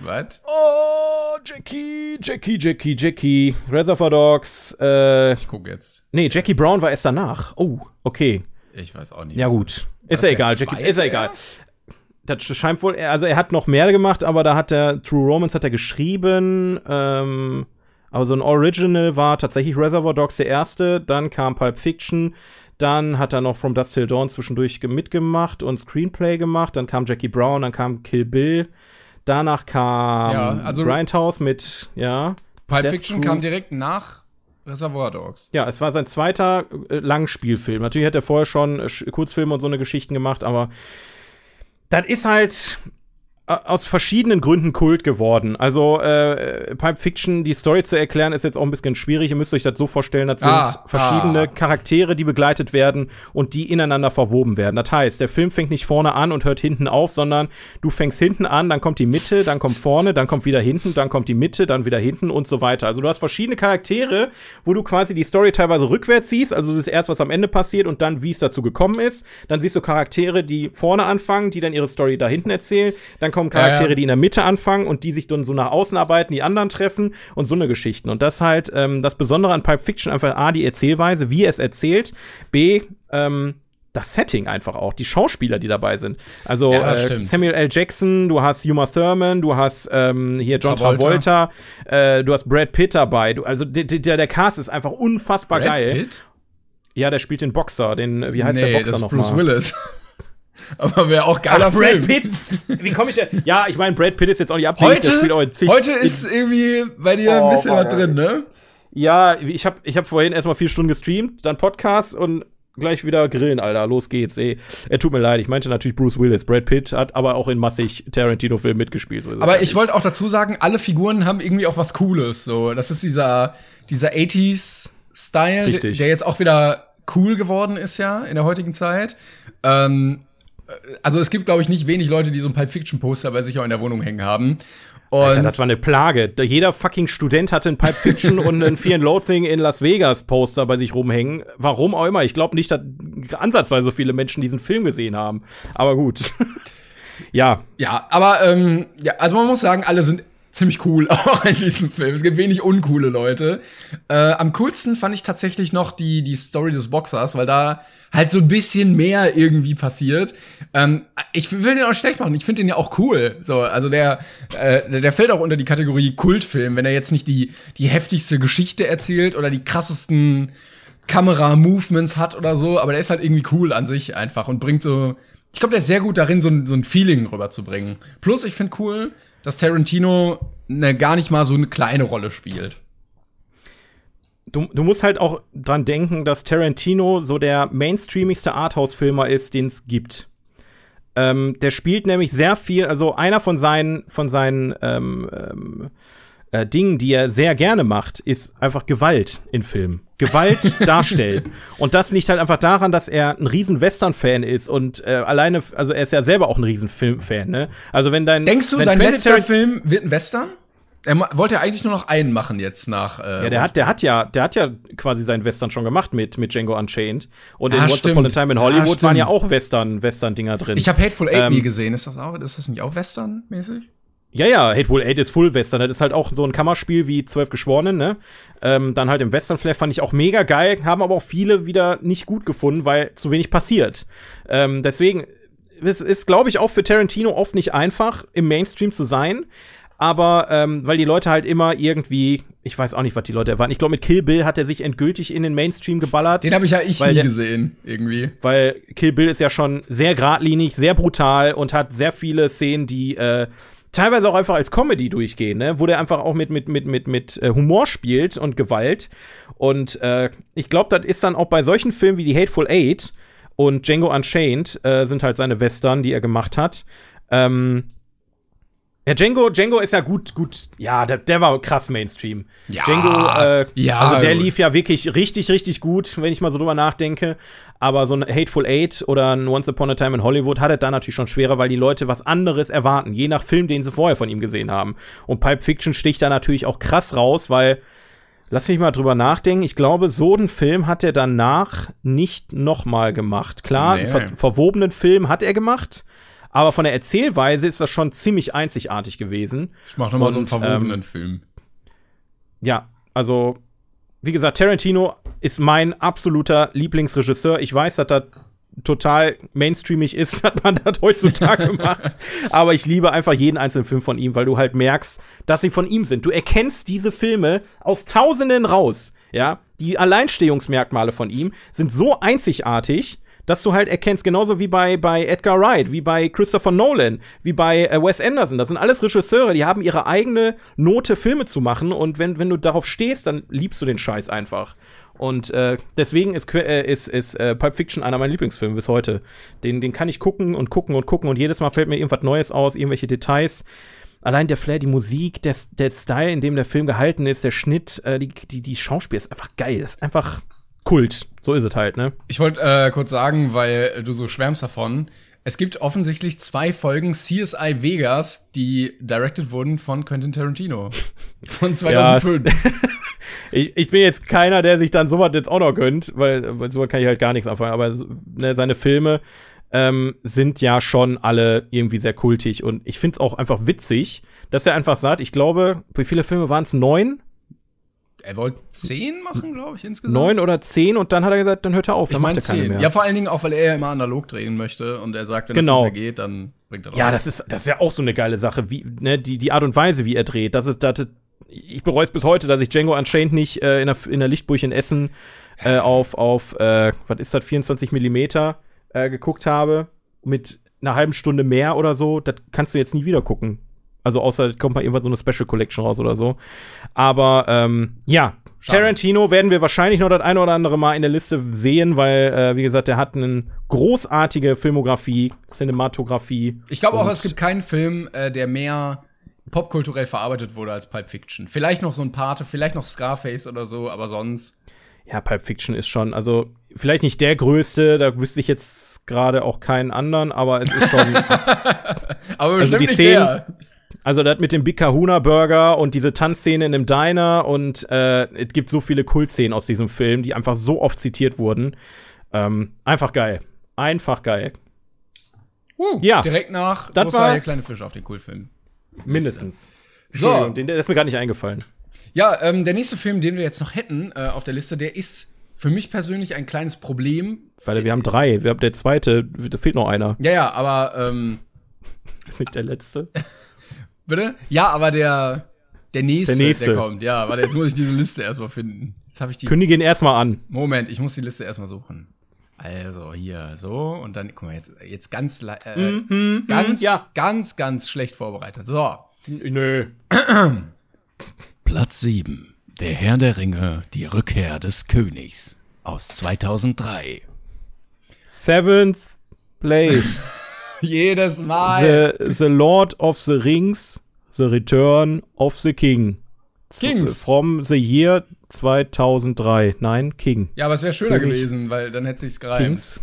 Was? Oh, Jackie, Jackie, Jackie, Jackie. Reservoir Dogs, äh, Ich guck jetzt. nee, Jackie Brown war erst danach. Oh, okay. Ich weiß auch nicht. Ja, gut. Ist ja egal, Jackie, ist ja egal. Das scheint wohl, also er hat noch mehr gemacht, aber da hat der True Romance hat er geschrieben. Ähm, Aber so ein Original war tatsächlich Reservoir Dogs der erste, dann kam Pulp Fiction, dann hat er noch From Dust Till Dawn zwischendurch mitgemacht und Screenplay gemacht, dann kam Jackie Brown, dann kam Kill Bill, danach kam Ja, also- Grindhouse mit, ja. Pulp Death Fiction Proof. kam direkt nach Reservoir Dogs. Ja, es war sein zweiter äh, Langspielfilm. Natürlich hat er vorher schon äh, Kurzfilme und so eine Geschichten gemacht, aber das ist halt aus verschiedenen Gründen Kult geworden. Also äh, Pulp Fiction, die Story zu erklären, ist jetzt auch ein bisschen schwierig. Ihr müsst euch das so vorstellen, das sind Ah, verschiedene ah. Charaktere, die begleitet werden und die ineinander verwoben werden. Das heißt, der Film fängt nicht vorne an und hört hinten auf, sondern du fängst hinten an, dann kommt die Mitte, dann kommt vorne, dann kommt wieder hinten, dann kommt die Mitte, dann wieder hinten und so weiter. Also du hast verschiedene Charaktere, wo du quasi die Story teilweise rückwärts siehst. Also du siehst erst, was am Ende passiert und dann, wie es dazu gekommen ist. Dann siehst du Charaktere, die vorne anfangen, die dann ihre Story da hinten erzählen. Dann kommen Charaktere, Ja, ja. die in der Mitte anfangen und die sich dann so nach außen arbeiten, die anderen treffen und so eine Geschichten. Und das halt ähm, das Besondere an Pulp Fiction einfach A, die Erzählweise, wie es erzählt, B, ähm, das Setting einfach auch, die Schauspieler, die dabei sind. Also Ja, äh. Samuel L. Jackson, du hast Uma Thurman, du hast ähm, hier John Travolta. Travolta, äh, du hast Brad Pitt dabei. Du, also der, der, der Cast ist einfach unfassbar Brad geil. Pitt? Ja, der spielt den Boxer, den, wie heißt nee, der Boxer ist nochmal? Bruce Willis. Aber wäre auch geiler Ach, Brad Film. Pitt? Wie komme ich denn? Ja, ich meine, Brad Pitt ist jetzt auch nicht abhängig, der spielt auch Heute, in zig. heute ist irgendwie bei dir Oh, ein bisschen was drin, ne? Ja, ich habe ich hab vorhin erstmal vier Stunden gestreamt, dann Podcast und gleich wieder grillen, Alter. Los geht's, ey. Er tut mir leid, ich meinte natürlich Bruce Willis. Brad Pitt hat aber auch in massig Tarantino-Filmen mitgespielt. So Aber es ich wollte auch dazu sagen, alle Figuren haben irgendwie auch was Cooles. So, das ist dieser, dieser 80s-Style, Richtig. der jetzt auch wieder cool geworden ist, ja, in der heutigen Zeit. Ähm, also es gibt, glaube ich, nicht wenig Leute, die so ein Pulp Fiction-Poster bei sich auch in der Wohnung hängen haben. Und Alter, das war eine Plage. Jeder fucking Student hatte ein Pulp Fiction und ein Fear and Loathing in Las Vegas Poster bei sich rumhängen. Warum auch immer. Ich glaube nicht, dass ansatzweise so viele Menschen diesen Film gesehen haben. Aber gut. <laughs> ja, Ja, aber ähm, ja, also man muss sagen, alle sind ziemlich cool <laughs> auch in diesem Film. Es gibt wenig uncoole Leute. Äh, am coolsten fand ich tatsächlich noch die die Story des Boxers, weil da halt so ein bisschen mehr irgendwie passiert. Ähm, ich will den auch schlecht machen. Ich finde den ja auch cool. So, also der äh, der- fällt auch unter die Kategorie Kultfilm, wenn er jetzt nicht die die heftigste Geschichte erzählt oder die krassesten Kamera-Movements hat oder so, aber der ist halt irgendwie cool an sich einfach und bringt so. Ich glaube, der ist sehr gut darin, so ein, so ein Feeling rüberzubringen. Plus, ich finde cool, dass Tarantino ne, gar nicht mal so eine kleine Rolle spielt. du, du musst halt auch dran denken, dass Tarantino so der mainstreamigste Arthouse-Filmer ist, den es gibt. Ähm, der spielt nämlich sehr viel, also einer von seinen, von seinen ähm, ähm, äh, Dingen, die er sehr gerne macht, ist einfach Gewalt in Filmen. Gewalt <laughs> darstellen. Und das liegt halt einfach daran, dass er ein riesen Western-Fan ist und äh, alleine, also er ist ja selber auch ein riesen Film-Fan, ne? Also wenn dein Denkst du, sein Quentin letzter Film wird ein Western? Er wollte ja eigentlich nur noch einen machen jetzt nach. Äh, Ja, der hat, der hat ja, der hat ja quasi seinen Western schon gemacht mit, mit Django Unchained. Und in Ah, Once stimmt. Upon a Time in Ah, Hollywood stimmt. waren ja auch Western, Western-Dinger drin. Ich habe Hateful Eight Ähm, nie gesehen. Ist das auch? Ist das nicht auch Western-mäßig? Ja, ja, Hateful Eight ist Full Western. Das ist halt auch so ein Kammerspiel wie Zwölf Geschworenen, ne? Ähm, dann halt im Western-Flair fand ich auch mega geil, haben aber auch viele wieder nicht gut gefunden, weil zu wenig passiert. Ähm, deswegen, es ist, glaube ich, auch für Tarantino oft nicht einfach, im Mainstream zu sein. Aber ähm, weil die Leute halt immer irgendwie, ich weiß auch nicht, was die Leute erwarten. Ich glaube, mit Kill Bill hat er sich endgültig in den Mainstream geballert. Den habe ich ja ich nie der- gesehen, irgendwie. weil Kill Bill ist ja schon sehr geradlinig, sehr brutal und hat sehr viele Szenen, die äh, teilweise auch einfach als Comedy durchgehen, ne? wo der einfach auch mit, mit, mit, mit, mit äh, Humor spielt und Gewalt. Und äh, ich glaube, das ist dann auch bei solchen Filmen wie die Hateful Eight und Django Unchained äh, sind halt seine Western, die er gemacht hat. Ähm, ja, Django, Django ist ja gut, gut, ja, der, der war krass Mainstream. Ja, Django, äh, ja, also der gut. lief ja wirklich richtig, richtig gut, wenn ich mal so drüber nachdenke. Aber so ein Hateful Eight oder ein Once Upon a Time in Hollywood hat es da natürlich schon schwerer, weil die Leute was anderes erwarten, je nach Film, den sie vorher von ihm gesehen haben. Und Pulp Fiction sticht da natürlich auch krass raus, weil, lass mich mal drüber nachdenken, ich glaube, so einen Film hat er danach nicht nochmal gemacht. Klar, Nee. einen ver verwobenen Film hat er gemacht, aber von der Erzählweise ist das schon ziemlich einzigartig gewesen. Ich mach noch mal so einen ähm, verwobenen Film. Ja, also, wie gesagt, Tarantino ist mein absoluter Lieblingsregisseur. Ich weiß, dass das total mainstreamig ist, <laughs> hat man das heutzutage <laughs> gemacht. Aber ich liebe einfach jeden einzelnen Film von ihm, weil du halt merkst, dass sie von ihm sind. Du erkennst diese Filme aus Tausenden raus. Ja, die Alleinstehungsmerkmale von ihm sind so einzigartig, dass du halt erkennst, genauso wie bei, bei Edgar Wright, wie bei Christopher Nolan, wie bei äh, Wes Anderson. Das sind alles Regisseure, die haben ihre eigene Note, Filme zu machen. Und wenn, wenn du darauf stehst, dann liebst du den Scheiß einfach. Und äh, deswegen ist, äh, ist, ist äh, Pulp Fiction einer meiner Lieblingsfilme bis heute. Den, den kann ich gucken und gucken und gucken und jedes Mal fällt mir irgendwas Neues aus, irgendwelche Details. Allein der Flair, die Musik, der, der Style, in dem der Film gehalten ist, der Schnitt, äh, die, die, die Schauspiel ist einfach geil. Das ist einfach Kult. So ist es halt, ne? Ich wollte äh, kurz sagen, weil du so schwärmst davon. Es gibt offensichtlich zwei Folgen CSI Vegas, die directed wurden von Quentin Tarantino. <laughs> Von 2005. Ja. <laughs> ich, ich bin jetzt keiner, der sich dann sowas jetzt auch noch gönnt, weil, weil sowas kann ich halt gar nichts anfangen. Aber ne, seine Filme ähm, sind ja schon alle irgendwie sehr kultig. Und ich finde es auch einfach witzig, dass er einfach sagt, ich glaube, wie viele Filme waren es? Neun? Er wollte zehn machen, glaube ich, insgesamt. Neun oder zehn und dann hat er gesagt, dann hört er auf. Ich meine zehn. Ja, vor allen Dingen auch, weil er ja immer analog drehen möchte und er sagt, wenn genau. es nicht mehr geht, dann bringt er das Ja, das ist, das ist ja auch so eine geile Sache, wie, ne, die, die Art und Weise, wie er dreht. Das ist, das, ich bereue es bis heute, dass ich Django Unchained nicht äh, in, der, in der Lichtburg in Essen äh, auf, auf äh, was ist das, 24 Millimeter äh, geguckt habe. Mit einer halben Stunde mehr oder so. Das kannst du jetzt nie wieder gucken. Also außer kommt mal irgendwann so eine Special Collection raus oder so. Aber ähm, ja, Schade. Tarantino werden wir wahrscheinlich noch das eine oder andere Mal in der Liste sehen, weil, äh, wie gesagt, der hat eine großartige Filmografie, Cinematografie. Ich glaube auch, es gibt keinen Film, äh, der mehr popkulturell verarbeitet wurde als Pulp Fiction. Vielleicht noch so ein Pate, vielleicht noch Scarface oder so, aber sonst. Ja, Pulp Fiction ist schon, also vielleicht nicht der größte, da wüsste ich jetzt gerade auch keinen anderen, aber es ist schon. <laughs> aber bestimmt also die nicht Szenen, der. Also das mit dem Big Kahuna Burger und diese Tanzszene in dem Diner und äh, es gibt so viele Kultszenen aus diesem Film, die einfach so oft zitiert wurden. Ähm, einfach geil. Einfach geil. Uh, ja. Direkt nach das war der kleine Fisch auf den Kultfilm. Mindestens. So. Den, der ist mir gar nicht eingefallen. Ja, ähm, der nächste Film, den wir jetzt noch hätten äh, auf der Liste, der ist für mich persönlich ein kleines Problem. Weil wir haben drei. Wir haben der zweite, da fehlt noch einer. Ja, ja, aber ähm, Das <laughs> ist nicht der letzte. <laughs> Bitte? Ja, aber der der nächste, der nächste, der kommt. Ja, warte, jetzt muss ich diese Liste erstmal finden. Jetzt habe ich die. Kündige ihn erstmal an. Moment, ich muss die Liste erstmal suchen. Also hier so und dann guck mal jetzt jetzt ganz äh, mm, mm, ganz ja. ganz ganz schlecht vorbereitet. So. Nö. <clears throat> Platz 7. Der Herr der Ringe, die Rückkehr des Königs aus 2003. Seventh Place. <laughs> <laughs> Jedes Mal. The, the Lord of the Rings, The Return of the King. Kings. From the year 2003. Nein, King. Ja, aber es wäre schöner gewesen, weil dann hätte sich's gereimt. Kings.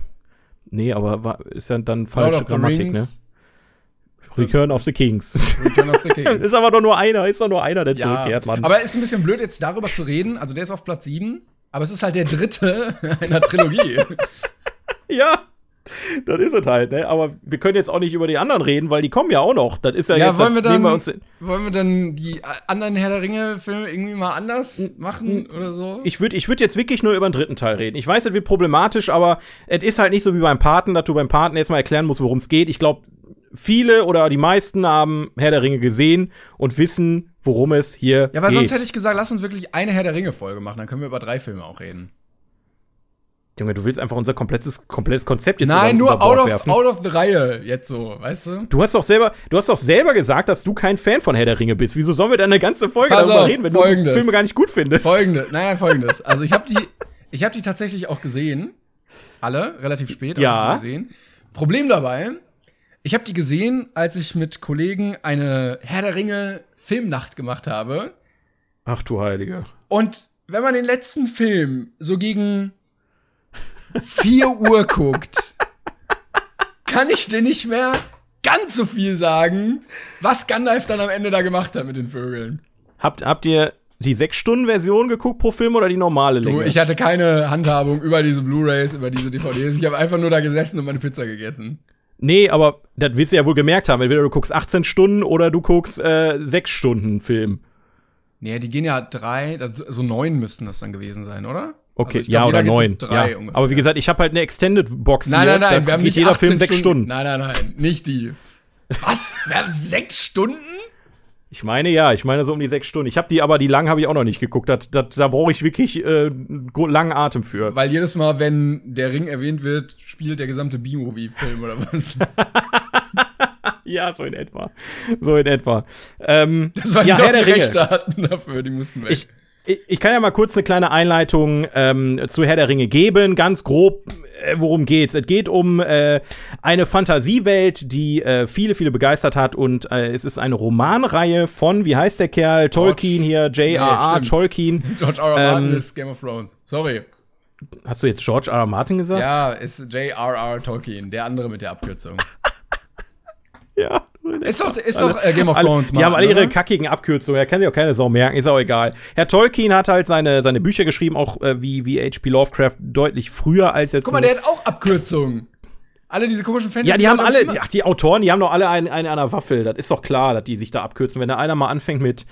Nee, aber war, ist ja dann falsche Grammatik, ne? Return of the Kings. Return of the <laughs> Kings. ist aber doch nur einer, ist doch nur einer, der ja, zurückkehrt, Mann. Aber ist ein bisschen blöd, jetzt darüber zu reden. Also der ist auf Platz 7, aber es ist halt der dritte <laughs> einer Trilogie. ja. Das ist es halt, ne? Aber wir können jetzt auch nicht über die anderen reden, weil die kommen ja auch noch. Das ist ja, ja jetzt. Wollen wir, dann, wir wollen wir dann die anderen Herr der Ringe-Filme irgendwie mal anders machen oder so? Ich würde ich würd jetzt wirklich nur über den dritten Teil reden. Ich weiß, es wird problematisch, aber es ist halt nicht so wie beim Paten, dass du beim Paten erstmal erklären musst, worum es geht. Ich glaube, viele oder die meisten haben Herr der Ringe gesehen und wissen, worum es hier geht. Ja, weil geht. sonst hätte ich gesagt, lass uns wirklich eine Herr der Ringe-Folge machen, dann können wir über drei Filme auch reden. Junge, du willst einfach unser komplettes, komplettes Konzept jetzt Nein, nur out of, out of the Reihe, jetzt so, weißt du? Du hast doch selber, du hast doch selber gesagt, dass du kein Fan von Herr der Ringe bist. Wieso sollen wir dann eine ganze Folge Pass darüber auf, reden, wenn folgendes. du Filme gar nicht gut findest? Folgendes, nein, nein, folgendes. <laughs> Also ich habe die, ich habe die tatsächlich auch gesehen, alle, relativ spät, ja. gesehen. Problem dabei, ich habe die gesehen, als ich mit Kollegen eine Herr der Ringe Filmnacht gemacht habe. Ach du Heilige. Und wenn man den letzten Film so gegen 4 Uhr guckt, kann ich dir nicht mehr ganz so viel sagen, was Gandalf dann am Ende da gemacht hat mit den Vögeln. Habt, habt ihr die 6-Stunden-Version geguckt pro Film oder die normale Länge? Du, ich hatte keine Handhabung über diese Blu-Rays, über diese DVDs. Ich habe einfach nur da gesessen und meine Pizza gegessen. Nee, aber das wirst du ja wohl gemerkt haben. Entweder du guckst 18 Stunden oder du guckst äh, 6 Stunden Film. Nee, die gehen ja drei, so neun müssten das dann gewesen sein, oder? Okay, Also glaub, ja, oder neun. drei ja. ungefähr. Aber wie gesagt, ich habe halt eine Extended Box Nein, hier. nein, nein, da wir haben nicht jeder 18 Film sechs Stunden. Nein, nein, nein, nicht die. Was? Wir haben sechs Stunden? Ich meine ja, ich meine so um die sechs Stunden. Ich habe die, aber die lang habe ich auch noch nicht geguckt. Das, das, da brauche ich wirklich äh, langen Atem für. Weil jedes Mal, wenn der Ring erwähnt wird, spielt der gesamte B-Movie-Film oder was? <laughs> Ja, so in etwa. So in etwa. Ähm, Das waren ja, die Herr doch die hatten dafür, die mussten weg. Ich, ich, kann ja mal kurz eine kleine Einleitung ähm, zu Herr der Ringe geben. Ganz grob, äh, worum geht's? Es geht um äh, eine Fantasiewelt, die äh, viele, viele begeistert hat. Und äh, es ist eine Romanreihe von, wie heißt der Kerl? Tolkien hier, J.R.R. stimmt. Tolkien. <laughs> George R. R. Martin Ähm, ist Game of Thrones. Sorry. Hast du jetzt George R. R. Martin gesagt? Ja, ist J.R.R. Tolkien, der andere mit der Abkürzung. <laughs> Ja. Ist doch, ist doch äh, Game of Thrones, die haben alle ihre kackigen Abkürzungen, da kann sich auch keine Sau merken, ist auch egal. Herr Tolkien hat halt seine, seine Bücher geschrieben, auch äh, wie, wie H.P. Lovecraft, deutlich früher als jetzt. Guck mal, der hat auch Abkürzungen. Alle diese komischen Fantasy. ja, die haben alle, immer- ach, die Autoren, die haben doch alle einen, einen an der Waffel. Das ist doch klar, dass die sich da abkürzen. Wenn da einer mal anfängt mit,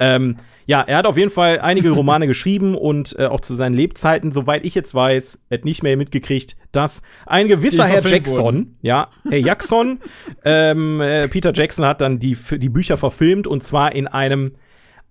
ähm, ja, er hat auf jeden Fall einige Romane <laughs> geschrieben und äh, auch zu seinen Lebzeiten, soweit ich jetzt weiß, hat nicht mehr mitgekriegt, dass ein gewisser Die Herr Jackson, wurden. ja, Herr Jackson, <laughs> ähm, äh, Peter Jackson hat dann die, die Bücher verfilmt und zwar in einem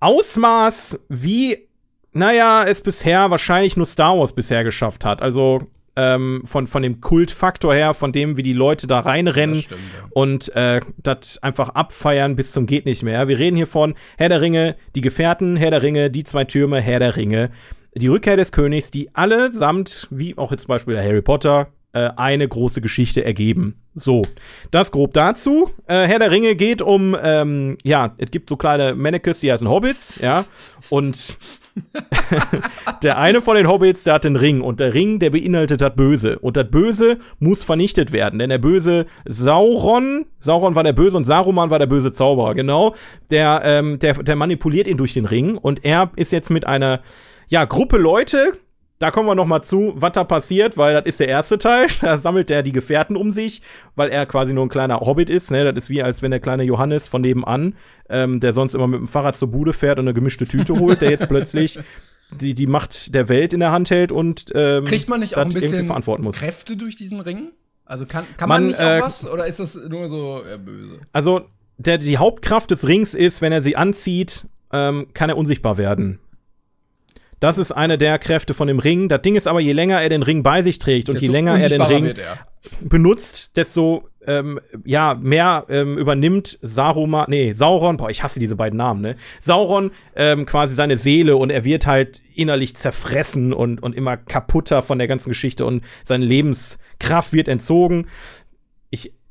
Ausmaß, wie, naja, es bisher wahrscheinlich nur Star Wars bisher geschafft hat. Also ähm, von, von dem Kultfaktor her, von dem, wie die Leute da reinrennen stimmt, ja. und äh, das einfach abfeiern bis zum geht nicht mehr. Wir reden hier von Herr der Ringe, die Gefährten, Herr der Ringe, die zwei Türme, Herr der Ringe, die Rückkehr des Königs, die allesamt, wie auch jetzt zum Beispiel der Harry Potter, äh, eine große Geschichte ergeben. So, das grob dazu. Äh, Herr der Ringe geht um, ähm, ja, es gibt so kleine Mannequins, die heißen Hobbits, ja, und <laughs> der eine von den Hobbits, der hat den Ring und der Ring, der beinhaltet das Böse. Und das Böse muss vernichtet werden, denn der böse Sauron, Sauron war der Böse und Saruman war der böse Zauberer, genau, der, ähm, der, der manipuliert ihn durch den Ring und er ist jetzt mit einer, ja, Gruppe Leute, da kommen wir noch mal zu, was da passiert, weil das ist der erste Teil. <laughs> Da sammelt er die Gefährten um sich, weil er quasi nur ein kleiner Hobbit ist. Ne? Das ist wie, als wenn der kleine Johannes von nebenan, ähm, der sonst immer mit dem Fahrrad zur Bude fährt und eine gemischte Tüte holt, der jetzt <laughs> plötzlich die, die Macht der Welt in der Hand hält und ähm, Kriegt man nicht auch ein bisschen verantworten muss. Kräfte durch diesen Ring? Also kann, kann man, Man, nicht äh, auch was? Oder ist das nur so äh, böse? Also, der, die Hauptkraft des Rings ist, wenn er sie anzieht, ähm, kann er unsichtbar werden. Das ist eine der Kräfte von dem Ring. Das Ding ist aber, je länger er den Ring bei sich trägt und je Desto länger er den Ring er. benutzt, desto ähm, ja, mehr ähm, übernimmt Saruman, nee, Sauron, boah, ich hasse diese beiden Namen, ne? Sauron ähm, quasi seine Seele und er wird halt innerlich zerfressen und, und immer kaputter von der ganzen Geschichte und seine Lebenskraft wird entzogen.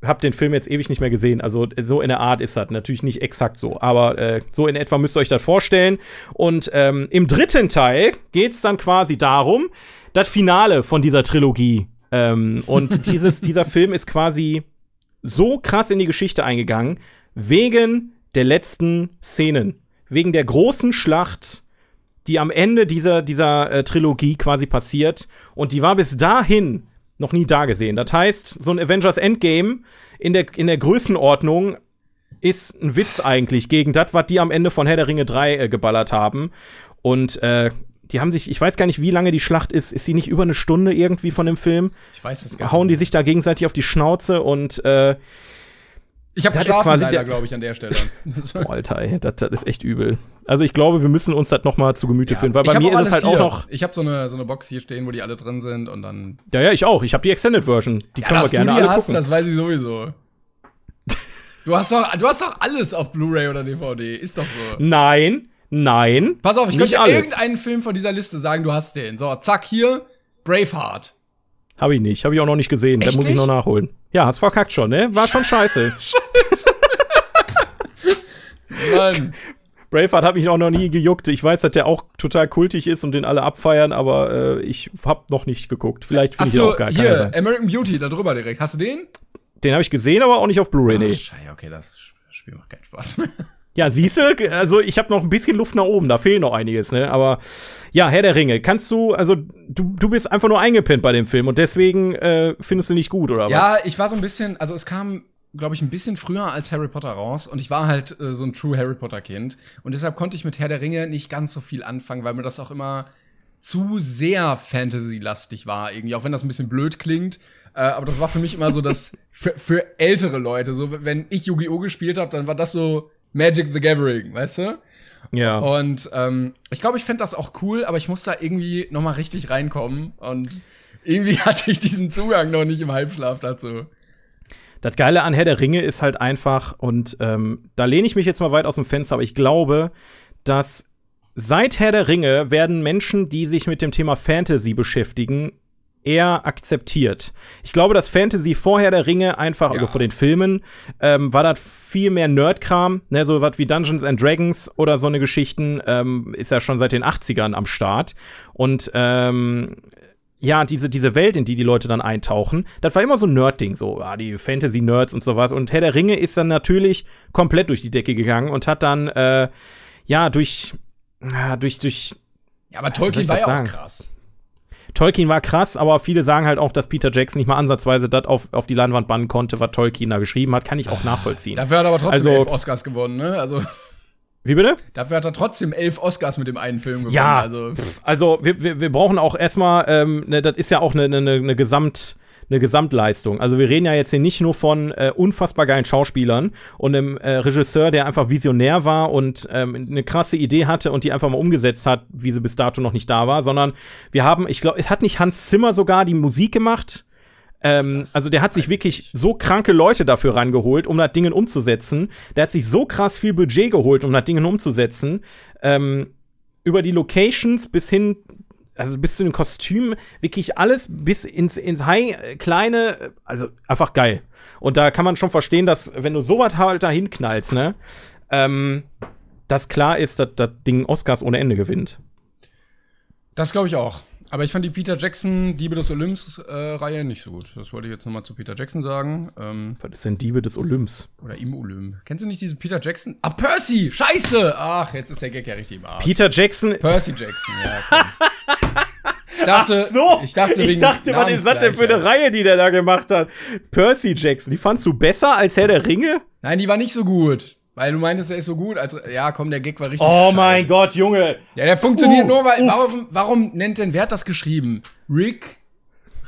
Habe den Film jetzt ewig nicht mehr gesehen, also so in der Art ist das natürlich nicht exakt so, aber äh, so in etwa müsst ihr euch das vorstellen. Und ähm, im dritten Teil geht's dann quasi darum, das Finale von dieser Trilogie. Ähm, und <laughs> dieses, dieser Film ist quasi so krass in die Geschichte eingegangen, wegen der letzten Szenen. Wegen der großen Schlacht, die am Ende dieser, dieser äh, Trilogie quasi passiert. Und die war bis dahin noch nie da gesehen. Das heißt, so ein Avengers Endgame in der, in der Größenordnung ist ein Witz eigentlich gegen das, was die am Ende von Herr der Ringe 3 äh, geballert haben. Und äh, die haben sich, ich weiß gar nicht, wie lange die Schlacht ist. Ist sie nicht über eine Stunde irgendwie von dem Film? Ich weiß es gar Hauen die nicht. sich da gegenseitig auf die Schnauze und äh, Ich habe geschlafen quasi leider, der- glaube ich, an der Stelle. Boah, <laughs> Alter, ey, das, das ist echt übel. Also ich glaube, wir müssen uns das noch mal zu Gemüte führen, weil bei mir ist es halt hier. auch noch. Ich habe so eine, so eine Box hier stehen, wo die alle drin sind und dann. Ja, ja, ich auch. Ich habe die Extended Version. Die können wir gerne du die alle hast, gucken. das weiß ich sowieso. <laughs> Du hast doch, du hast doch alles auf Blu-ray oder DVD. Ist doch so. Nein, nein. Pass auf, ich könnte alles. irgendeinen Film von dieser Liste sagen, du hast den. So, zack, hier, Braveheart. Habe ich nicht. Habe ich auch noch nicht gesehen. Echt da muss ich nicht? noch nachholen. Ja, hast verkackt schon, ne? War schon <laughs> scheiße. Mann. Braveheart hat mich auch noch nie gejuckt. Ich weiß, dass der auch total kultig ist und den alle abfeiern, aber äh, ich hab noch nicht geguckt. Vielleicht finde ich Achso, auch. Kann ja hier. American Beauty, da drüber direkt. Hast du den? Den habe ich gesehen, aber auch nicht auf Blu-ray, nee. Scheiße, okay, das Spiel macht keinen Spaß mehr. Ja, siehste, also ich habe noch ein bisschen Luft nach oben, da fehlt noch einiges, ne? Aber ja, Herr der Ringe, kannst du, also du, du bist einfach nur eingepennt bei dem Film und deswegen äh, findest du nicht gut, oder was? Ja, ich war so ein bisschen, also es kam, glaube ich, ein bisschen früher als Harry Potter raus und ich war halt äh, so ein True Harry Potter Kind und deshalb konnte ich mit Herr der Ringe nicht ganz so viel anfangen, weil mir das auch immer zu sehr Fantasy-lastig war, irgendwie, auch wenn das ein bisschen blöd klingt. Äh, aber das war für mich immer so das <laughs> für, für ältere Leute. So, wenn ich Yu-Gi-Oh! gespielt habe, dann war das so Magic the Gathering, weißt du? Ja. Und ähm, ich glaube, ich fände das auch cool, aber ich muss da irgendwie noch mal richtig reinkommen. Und irgendwie <laughs> hatte ich diesen Zugang noch nicht im Halbschlaf dazu. Das Geile an Herr der Ringe ist halt einfach, und ähm, da lehne ich mich jetzt mal weit aus dem Fenster, aber ich glaube, dass seit Herr der Ringe werden Menschen, die sich mit dem Thema Fantasy beschäftigen, eher akzeptiert. Ich glaube, dass Fantasy vorher der Ringe einfach, also Ja. vor den Filmen, ähm, war das viel mehr Nerdkram, ne, so was wie Dungeons and Dragons oder so eine Geschichten, ähm, ist ja schon seit den 80ern am Start. Und ähm, ja, diese, diese Welt, in die die Leute dann eintauchen, das war immer so ein Nerd-Ding, so, ah, die Fantasy-Nerds und sowas. Und Herr der Ringe ist dann natürlich komplett durch die Decke gegangen und hat dann, äh, ja, durch, ja, durch, durch Ja, aber Tolkien war das ja auch krass. Tolkien war krass, aber viele sagen halt auch, dass Peter Jackson nicht mal ansatzweise das auf, auf die Leinwand bannen konnte, was Tolkien da geschrieben hat. Kann ich auch nachvollziehen. Dafür hat er aber trotzdem Also- elf Oscars gewonnen, ne? Also, <laughs> Wie bitte? dafür hat er trotzdem elf Oscars mit dem einen Film gewonnen. Ja, also. pf, also wir, wir, wir brauchen auch erstmal, ähm, ne, das ist ja auch eine ne, ne, ne Gesamt, eine Gesamtleistung. Also wir reden ja jetzt hier nicht nur von äh, unfassbar geilen Schauspielern und einem äh, Regisseur, der einfach visionär war und ähm, eine krasse Idee hatte und die einfach mal umgesetzt hat, wie sie bis dato noch nicht da war, sondern wir haben, ich glaube, es hat nicht Hans Zimmer sogar die Musik gemacht. Ähm, also der hat sich wirklich so kranke Leute dafür rangeholt, um das Ding umzusetzen. Der hat sich so krass viel Budget geholt, um das Ding umzusetzen. Ähm, über die Locations bis hin, also bis zu den Kostümen, wirklich alles bis ins, ins High, kleine, also einfach geil. Und da kann man schon verstehen, dass, wenn du sowas halt da hinknallst, ne, ähm, dass klar ist, dass das Ding Oscars ohne Ende gewinnt. Das glaube ich auch. Aber ich fand die Peter Jackson Diebe des Olymps äh, Reihe nicht so gut. Das wollte ich jetzt noch mal zu Peter Jackson sagen. Ähm, Was ist denn Diebe des Olymps? oder im Olymp. Kennst du nicht diesen Peter Jackson? Ah, Percy! Scheiße! Ach, jetzt ist der Gag ja richtig im Arsch. Peter Jackson. Percy Jackson, ja. <laughs> Ich dachte, So, ich dachte, ich dachte was ist das denn für eine. Reihe, die der da gemacht hat? Percy Jackson, die fandst du besser als Herr der Ringe? Nein, die war nicht so gut. Weil du meintest, er ist so gut. Also, ja, komm, der Gag war richtig. Oh scheiße. mein Gott, Junge. Ja, der funktioniert Uh, nur, weil. Warum, warum nennt denn, wer hat das geschrieben? Rick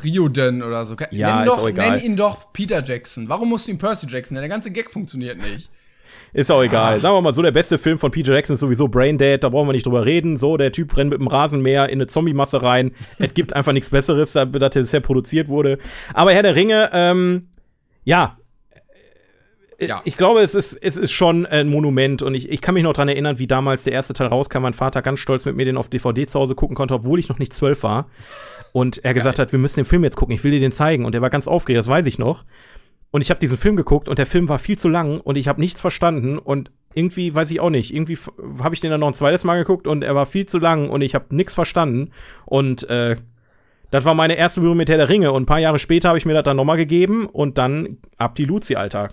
Riordan oder so. Ja, nenn, ist doch, nenn ihn doch Peter Jackson. Warum musst du ihn Percy Jackson? nennen? Der ganze Gag funktioniert nicht. Ist auch egal. Sagen wir mal so, der beste Film von Peter Jackson ist sowieso Braindead, da brauchen wir nicht drüber reden. So, der Typ rennt mit dem Rasenmäher in eine Zombie-Masse rein. es gibt einfach nichts Besseres, da- das bisher produziert wurde. Aber Herr der Ringe, ähm, ja. Äh, Ja. Ich glaube, es ist, es ist schon ein Monument und ich, ich kann mich noch dran erinnern, wie damals der erste Teil rauskam. Mein Vater ganz stolz mit mir den auf DVD zu Hause gucken konnte, obwohl ich noch nicht zwölf war. Und er gesagt hat, wir müssen den Film jetzt gucken, ich will dir den zeigen. Und er war ganz aufgeregt, das weiß ich noch. Und ich habe diesen Film geguckt und der Film war viel zu lang und ich habe nichts verstanden und irgendwie weiß ich auch nicht. Irgendwie habe ich den dann noch ein zweites Mal geguckt und er war viel zu lang und ich habe nichts verstanden. Und äh, das war meine erste Berührung mit Herr der Ringe. Und ein paar Jahre später habe ich mir das dann nochmal gegeben und dann ab die Luzi, Alter.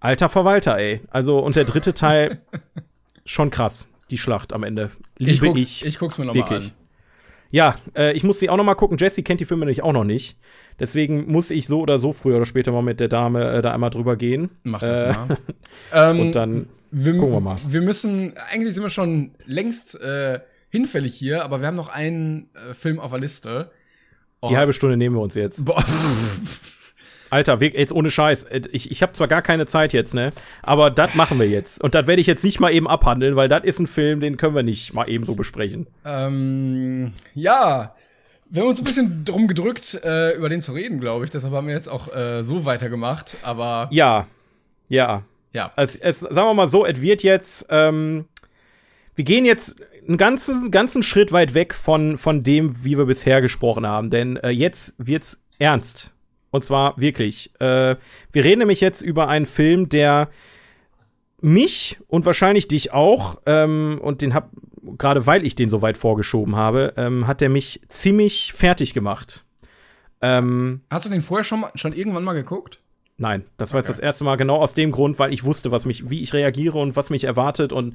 Alter Verwalter, ey. Also, und der dritte Teil, <laughs> schon krass, die Schlacht am Ende. Liebe Ich guck's, ich. ich guck's mir nochmal an. Ja, äh, ich muss sie auch noch mal gucken. Jessie kennt die Filme nämlich auch noch nicht. Deswegen muss ich so oder so früher oder später mal mit der Dame äh, da einmal drüber gehen. Mach das Äh, mal. <laughs> ähm, Und dann wir, gucken wir mal. Wir müssen, eigentlich sind wir schon längst äh, hinfällig hier, aber wir haben noch einen äh, Film auf der Liste. Oh, die halbe Stunde nehmen wir uns jetzt. Boah. <laughs> Alter, jetzt ohne Scheiß. Äh, Ich, ich habe zwar gar keine Zeit jetzt, ne? Aber das machen wir jetzt. Und das werde ich jetzt nicht mal eben abhandeln, weil das ist ein Film, den können wir nicht mal eben so besprechen. Ähm, ja, wir haben uns ein bisschen drum gedrückt, äh, über den zu reden, glaube ich. Deshalb haben wir jetzt auch äh, so weitergemacht. Aber Ja, ja. ja, Also, es, sagen wir mal so, es wird jetzt, ähm, wir gehen jetzt einen ganzen, ganzen Schritt weit weg von, von dem, wie wir bisher gesprochen haben. Denn äh, jetzt wird's ernst. Und zwar wirklich. Äh, wir reden nämlich jetzt über einen Film, der mich und wahrscheinlich dich auch, ähm, und den hab, gerade weil ich den so weit vorgeschoben habe, ähm, hat der mich ziemlich fertig gemacht. Ähm, hast du den vorher schon, mal, schon irgendwann mal geguckt? Nein, das war jetzt Okay. das erste Mal genau aus dem Grund, weil ich wusste, was mich, wie ich reagiere und was mich erwartet. Und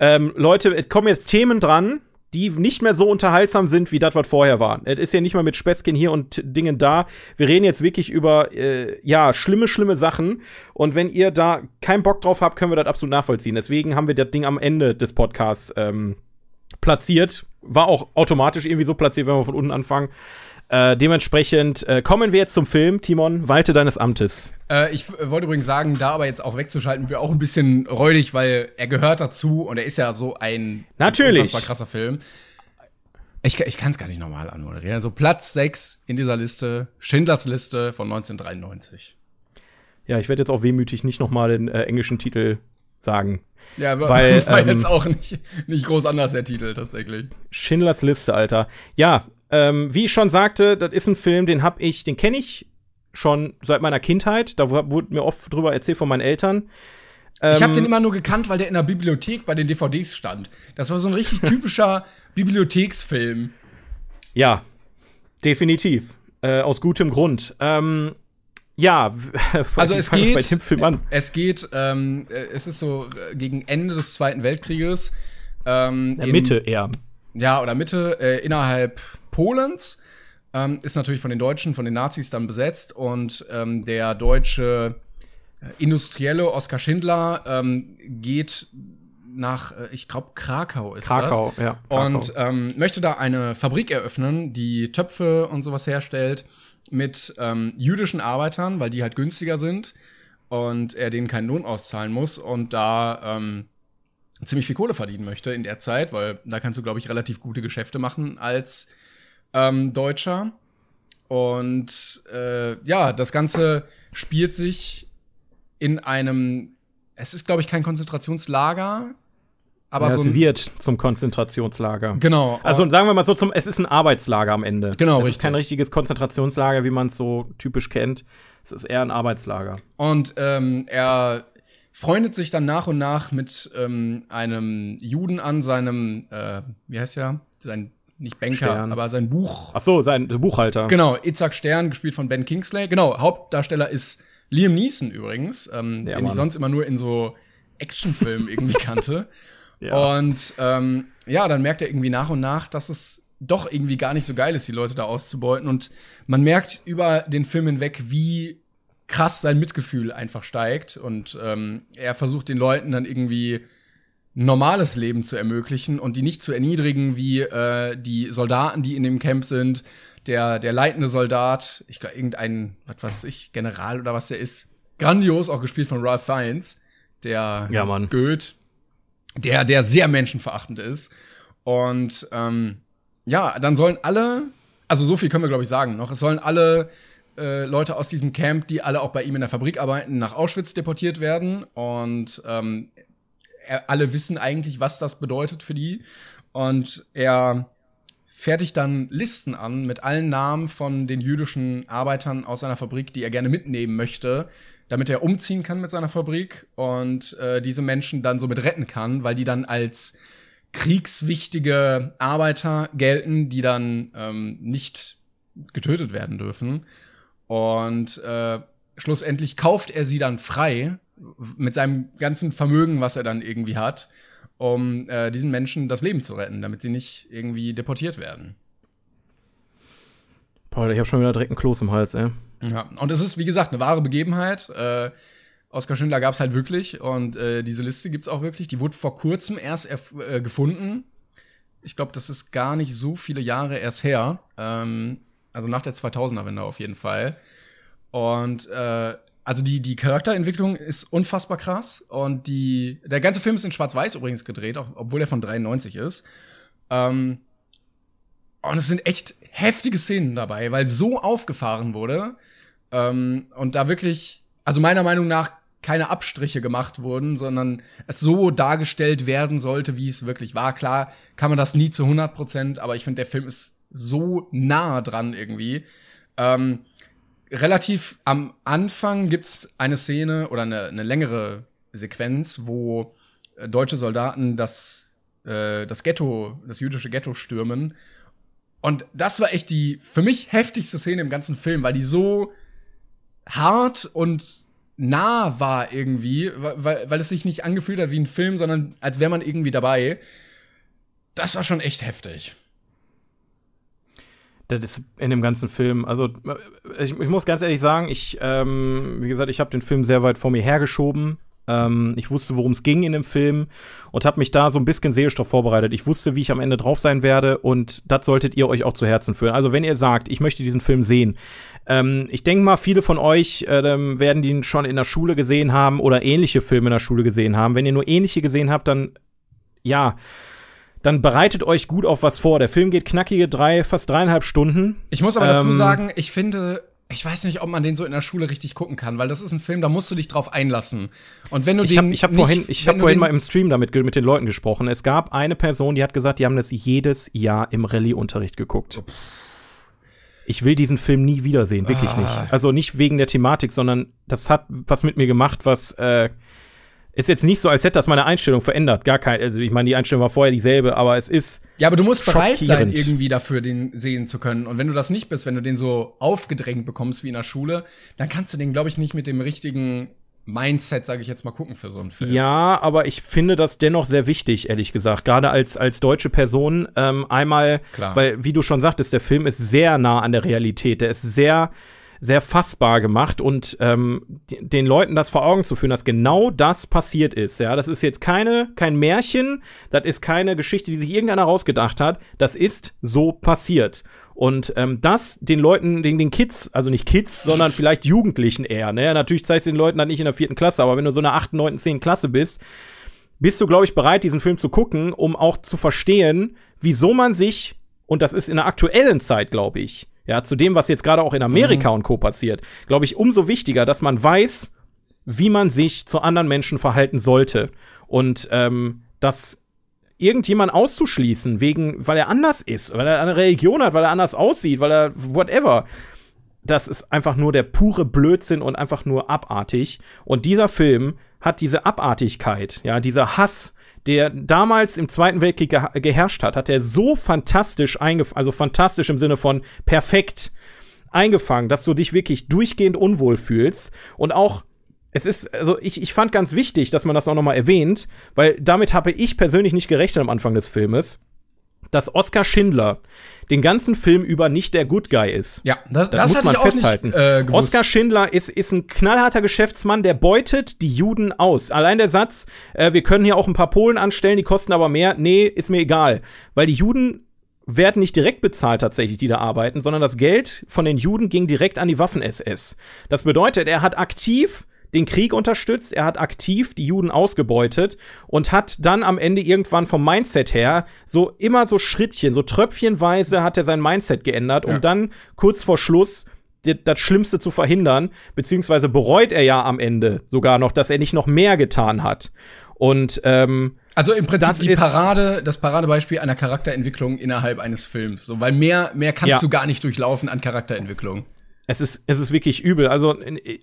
ähm, Leute, es kommen jetzt Themen dran, die nicht mehr so unterhaltsam sind, wie das, was vorher war. Es ist ja nicht mal mit Späßchen hier und Dingen da. Wir reden jetzt wirklich über, äh, ja, schlimme, schlimme Sachen. Und wenn ihr da keinen Bock drauf habt, können wir das absolut nachvollziehen. Deswegen haben wir das Ding am Ende des Podcasts ähm, platziert. war auch automatisch irgendwie so platziert, wenn wir von unten anfangen. Äh, dementsprechend äh, kommen wir jetzt zum Film. Timon, walte deines Amtes. Äh, ich wollte übrigens sagen, da aber jetzt auch wegzuschalten, wäre auch ein bisschen räudig, weil er gehört dazu und er ist ja so ein Natürlich. unfassbar krasser Film. Ich, ich kann es gar nicht normal anmoderieren. Also Platz 6 in dieser Liste, Schindlers Liste von 1993. Ja, ich werde jetzt auch wehmütig nicht noch mal den äh, englischen Titel sagen. Ja, Weil, <laughs> war ähm, jetzt auch nicht, nicht groß anders der Titel tatsächlich. Schindlers Liste, Alter. Ja, ähm, wie ich schon sagte, das ist ein Film, den hab ich, den kenne ich schon seit meiner Kindheit. Da wurde mir oft drüber erzählt von meinen Eltern. ich habe Ähm, den immer nur gekannt, weil der in der Bibliothek bei den DVDs stand. Das war so ein richtig typischer <laughs> Bibliotheksfilm. Ja, definitiv. Äh, aus gutem Grund. Ähm, ja, <laughs> Also es geht, bei dem Film an. es geht, ähm, äh, es ist so äh, gegen Ende des Zweiten Weltkrieges. Ähm, Der in- Mitte eher. Ja, oder Mitte, äh, innerhalb Polens. Ähm, ist natürlich von den Deutschen, von den Nazis dann besetzt. Und ähm, der deutsche äh, Industrielle Oskar Schindler ähm, geht nach, äh, ich glaube, Krakau ist Krakau, das. ja. Krakau. Und ähm, möchte da eine Fabrik eröffnen, die Töpfe und sowas herstellt mit ähm, jüdischen Arbeitern, weil die halt günstiger sind und er denen keinen Lohn auszahlen muss und da ähm, ziemlich viel Kohle verdienen möchte in der Zeit, weil da kannst du, glaube ich, relativ gute Geschäfte machen als ähm, Deutscher. Und äh, ja, das Ganze spielt sich in einem, es ist, glaube ich, kein Konzentrationslager, aber ja, so es wird zum Konzentrationslager. Genau. Also sagen wir mal so, zum, es ist ein Arbeitslager am Ende. Genau, es richtig. ist kein richtiges Konzentrationslager, wie man es so typisch kennt. Es ist eher ein Arbeitslager. Und ähm, er freundet sich dann nach und nach mit ähm, einem Juden an, seinem, äh, wie heißt er? Sein, nicht Banker, Stern. aber sein Buch. Ach so, sein Buchhalter. Genau, Itzhak Stern, gespielt von Ben Kingsley. Genau, Hauptdarsteller ist Liam Neeson übrigens, ähm, Ja, den ich Mann. sonst immer nur in so Actionfilmen irgendwie <laughs> kannte. Ja. Und ähm, ja, dann merkt er irgendwie nach und nach, dass es doch irgendwie gar nicht so geil ist, die Leute da auszubeuten. Und man merkt über den Film hinweg, wie krass sein Mitgefühl einfach steigt. Und ähm, er versucht den Leuten dann irgendwie ein normales Leben zu ermöglichen und die nicht zu erniedrigen wie äh, die Soldaten, die in dem Camp sind. Der, der leitende Soldat, ich glaube, irgendein, was weiß ich, General oder was der ist, grandios, auch gespielt von Ralph Fiennes, der Ja, Mann. Goethe, der, der sehr menschenverachtend ist. Und ähm, ja, dann sollen alle, also so viel können wir, glaube ich, sagen noch, es sollen alle äh, Leute aus diesem Camp, die alle auch bei ihm in der Fabrik arbeiten, nach Auschwitz deportiert werden. Und ähm, er, alle wissen eigentlich, was das bedeutet für die. Und er fertigt dann Listen an mit allen Namen von den jüdischen Arbeitern aus seiner Fabrik, die er gerne mitnehmen möchte, damit er umziehen kann mit seiner Fabrik und äh, diese Menschen dann somit retten kann, weil die dann als kriegswichtige Arbeiter gelten, die dann ähm, nicht getötet werden dürfen. Und äh, schlussendlich kauft er sie dann frei mit seinem ganzen Vermögen, was er dann irgendwie hat, um äh, diesen Menschen das Leben zu retten, damit sie nicht irgendwie deportiert werden. Paul, ich habe schon wieder direkt einen Kloß im Hals, ey. Ja, und es ist, wie gesagt, eine wahre Begebenheit. Äh, Oskar Schindler gab es halt wirklich und äh, diese Liste gibt's auch wirklich. Die wurde vor kurzem erst äh, gefunden. Ich glaube, das ist gar nicht so viele Jahre erst her. Ähm, also nach der 2000er-Wende auf jeden Fall. Und äh, also die, die Charakterentwicklung ist unfassbar krass. Und die, der ganze Film ist in Schwarz-Weiß übrigens gedreht, auch, obwohl er von 93 ist. Ähm, und es sind echt heftige Szenen dabei, weil so aufgefahren wurde. Ähm, und da wirklich, also meiner Meinung nach, keine Abstriche gemacht wurden, sondern es so dargestellt werden sollte, wie es wirklich war. Klar kann man das nie zu 100 Prozent, aber ich finde, der Film ist so nah dran irgendwie. Ähm, relativ am Anfang gibt's eine Szene oder eine, eine längere Sequenz, wo äh, deutsche Soldaten das, äh, das Ghetto, das jüdische Ghetto stürmen. Und das war echt die für mich heftigste Szene im ganzen Film, weil die so hart und nah war irgendwie, weil, weil es sich nicht angefühlt hat wie ein Film, sondern als wäre man irgendwie dabei. Das war schon echt heftig. Das ist in dem ganzen Film. Also, ich, ich muss ganz ehrlich sagen, ich, ähm, wie gesagt, ich habe den Film sehr weit vor mir hergeschoben. Ähm, ich wusste, worum es ging in dem Film und habe mich da so ein bisschen darauf vorbereitet. Ich wusste, wie ich am Ende drauf sein werde und das solltet ihr euch auch zu Herzen führen. Also wenn ihr sagt, ich möchte diesen Film sehen, ähm, ich denke mal, viele von euch äh, werden ihn schon in der Schule gesehen haben oder ähnliche Filme in der Schule gesehen haben. Wenn ihr nur ähnliche gesehen habt, dann ja, dann bereitet euch gut auf was vor. Der Film geht knackige drei, fast dreieinhalb Stunden. Ich muss aber dazu ähm, sagen, ich finde, ich weiß nicht, ob man den so in der Schule richtig gucken kann, weil das ist ein Film, da musst du dich drauf einlassen. Und wenn du ich den hab, ich habe vorhin, ich habe vorhin mal im Stream damit mit den Leuten gesprochen. Es gab eine Person, die hat gesagt, die haben das jedes Jahr im Rallye-Unterricht geguckt. Ich will diesen Film nie wiedersehen, wirklich ah. nicht. Also nicht wegen der Thematik, sondern das hat was mit mir gemacht, was äh, ist jetzt nicht so, als hätte das meine Einstellung verändert. Gar kein, also ich meine, die Einstellung war vorher dieselbe, aber es ist. Ja, aber du musst bereit sein, irgendwie dafür den sehen zu können. Und wenn du das nicht bist, wenn du den so aufgedrängt bekommst wie in der Schule, dann kannst du den, glaube ich, nicht mit dem richtigen Mindset, sage ich jetzt mal, gucken für so einen Film. Ja, aber ich finde das dennoch sehr wichtig, ehrlich gesagt. Gerade als, als deutsche Person. Ähm, einmal, Klar. weil, wie du schon sagtest, der Film ist sehr nah an der Realität. Der ist sehr sehr fassbar gemacht und ähm, den Leuten das vor Augen zu führen, dass genau das passiert ist. Ja, das ist jetzt keine kein Märchen, das ist keine Geschichte, die sich irgendeiner rausgedacht hat. Das ist so passiert. Und ähm, das den Leuten, den, den Kids, also nicht Kids, sondern vielleicht Jugendlichen eher. Ne? Natürlich zeigt es den Leuten dann nicht in der vierten Klasse, aber wenn du so in der achten, neunten, zehnten Klasse bist, bist du, glaube ich, bereit, diesen Film zu gucken, um auch zu verstehen, wieso man sich, und das ist in der aktuellen Zeit, glaube ich, ja, zu dem, was jetzt gerade auch in Amerika mhm. und Co. passiert, glaube ich, umso wichtiger, dass man weiß, wie man sich zu anderen Menschen verhalten sollte. Und ähm, dass irgendjemand auszuschließen, wegen, weil er anders ist, weil er eine Religion hat, weil er anders aussieht, weil er whatever. Das ist einfach nur der pure Blödsinn und einfach nur abartig. Und dieser Film hat diese Abartigkeit, ja, dieser Hass, der damals im Zweiten Weltkrieg ge geherrscht hat, hat er so fantastisch eingefangen, also fantastisch im Sinne von perfekt eingefangen, dass du dich wirklich durchgehend unwohl fühlst. Und auch es ist, also ich, ich fand ganz wichtig, dass man das auch noch mal erwähnt, weil damit habe ich persönlich nicht gerechnet am Anfang des Filmes dass Oskar Schindler den ganzen Film über nicht der Good Guy ist. Ja, das, das, das muss man festhalten. Äh, Oskar Schindler ist, ist ein knallharter Geschäftsmann, der beutet die Juden aus. Allein der Satz, äh, wir können hier auch ein paar Polen anstellen, die kosten aber mehr. Nee, ist mir egal. Weil die Juden werden nicht direkt bezahlt tatsächlich, die da arbeiten, sondern das Geld von den Juden ging direkt an die Waffen-SS. Das bedeutet, er hat aktiv den Krieg unterstützt, er hat aktiv die Juden ausgebeutet und hat dann am Ende irgendwann vom Mindset her so immer so Schrittchen, so tröpfchenweise hat er sein Mindset geändert, um ja. dann kurz vor Schluss das Schlimmste zu verhindern, beziehungsweise bereut er ja am Ende sogar noch, dass er nicht noch mehr getan hat. Und ähm, also im Prinzip die Parade, das Paradebeispiel einer Charakterentwicklung innerhalb eines Films. So, weil mehr, mehr kannst ja. du gar nicht durchlaufen an Charakterentwicklung es ist, es ist wirklich übel. Also,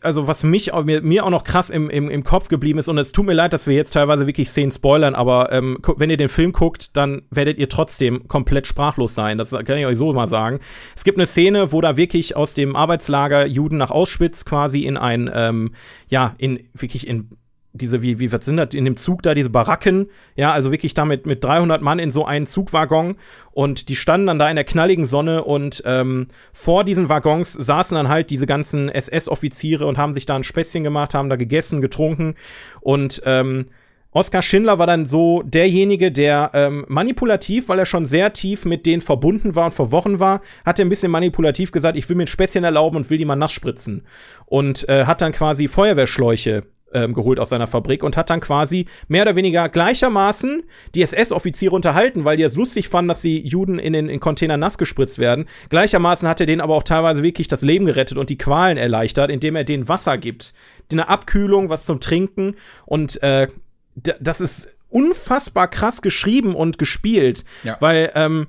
also was mich mir, mir auch noch krass im, im, im Kopf geblieben ist, und es tut mir leid, dass wir jetzt teilweise wirklich Szenen spoilern, aber ähm, wenn ihr den Film guckt, dann werdet ihr trotzdem komplett sprachlos sein. Das kann ich euch so mal sagen. Es gibt eine Szene, wo da wirklich aus dem Arbeitslager Juden nach Auschwitz quasi in ein, ähm, ja, in wirklich in diese, wie, wie, was sind das, in dem Zug da, diese Baracken, ja, also wirklich damit mit 300 Mann in so einen Zugwaggon. Und die standen dann da in der knalligen Sonne und ähm, vor diesen Waggons saßen dann halt diese ganzen SS-Offiziere und haben sich da ein Späßchen gemacht, haben da gegessen, getrunken. Und ähm, Oskar Schindler war dann so derjenige, der ähm, manipulativ, weil er schon sehr tief mit denen verbunden war und verworren war, hat er ein bisschen manipulativ gesagt, ich will mir ein Späßchen erlauben und will die mal nass spritzen. Und äh, hat dann quasi Feuerwehrschläuche ähm, geholt aus seiner Fabrik und hat dann quasi mehr oder weniger gleichermaßen die SS-Offiziere unterhalten, weil die es lustig fanden, dass die Juden in den in Container nass gespritzt werden. Gleichermaßen hat er denen aber auch teilweise wirklich das Leben gerettet und die Qualen erleichtert, indem er denen Wasser gibt. Eine Abkühlung, was zum Trinken und äh, das ist unfassbar krass geschrieben und gespielt, ja. weil ähm,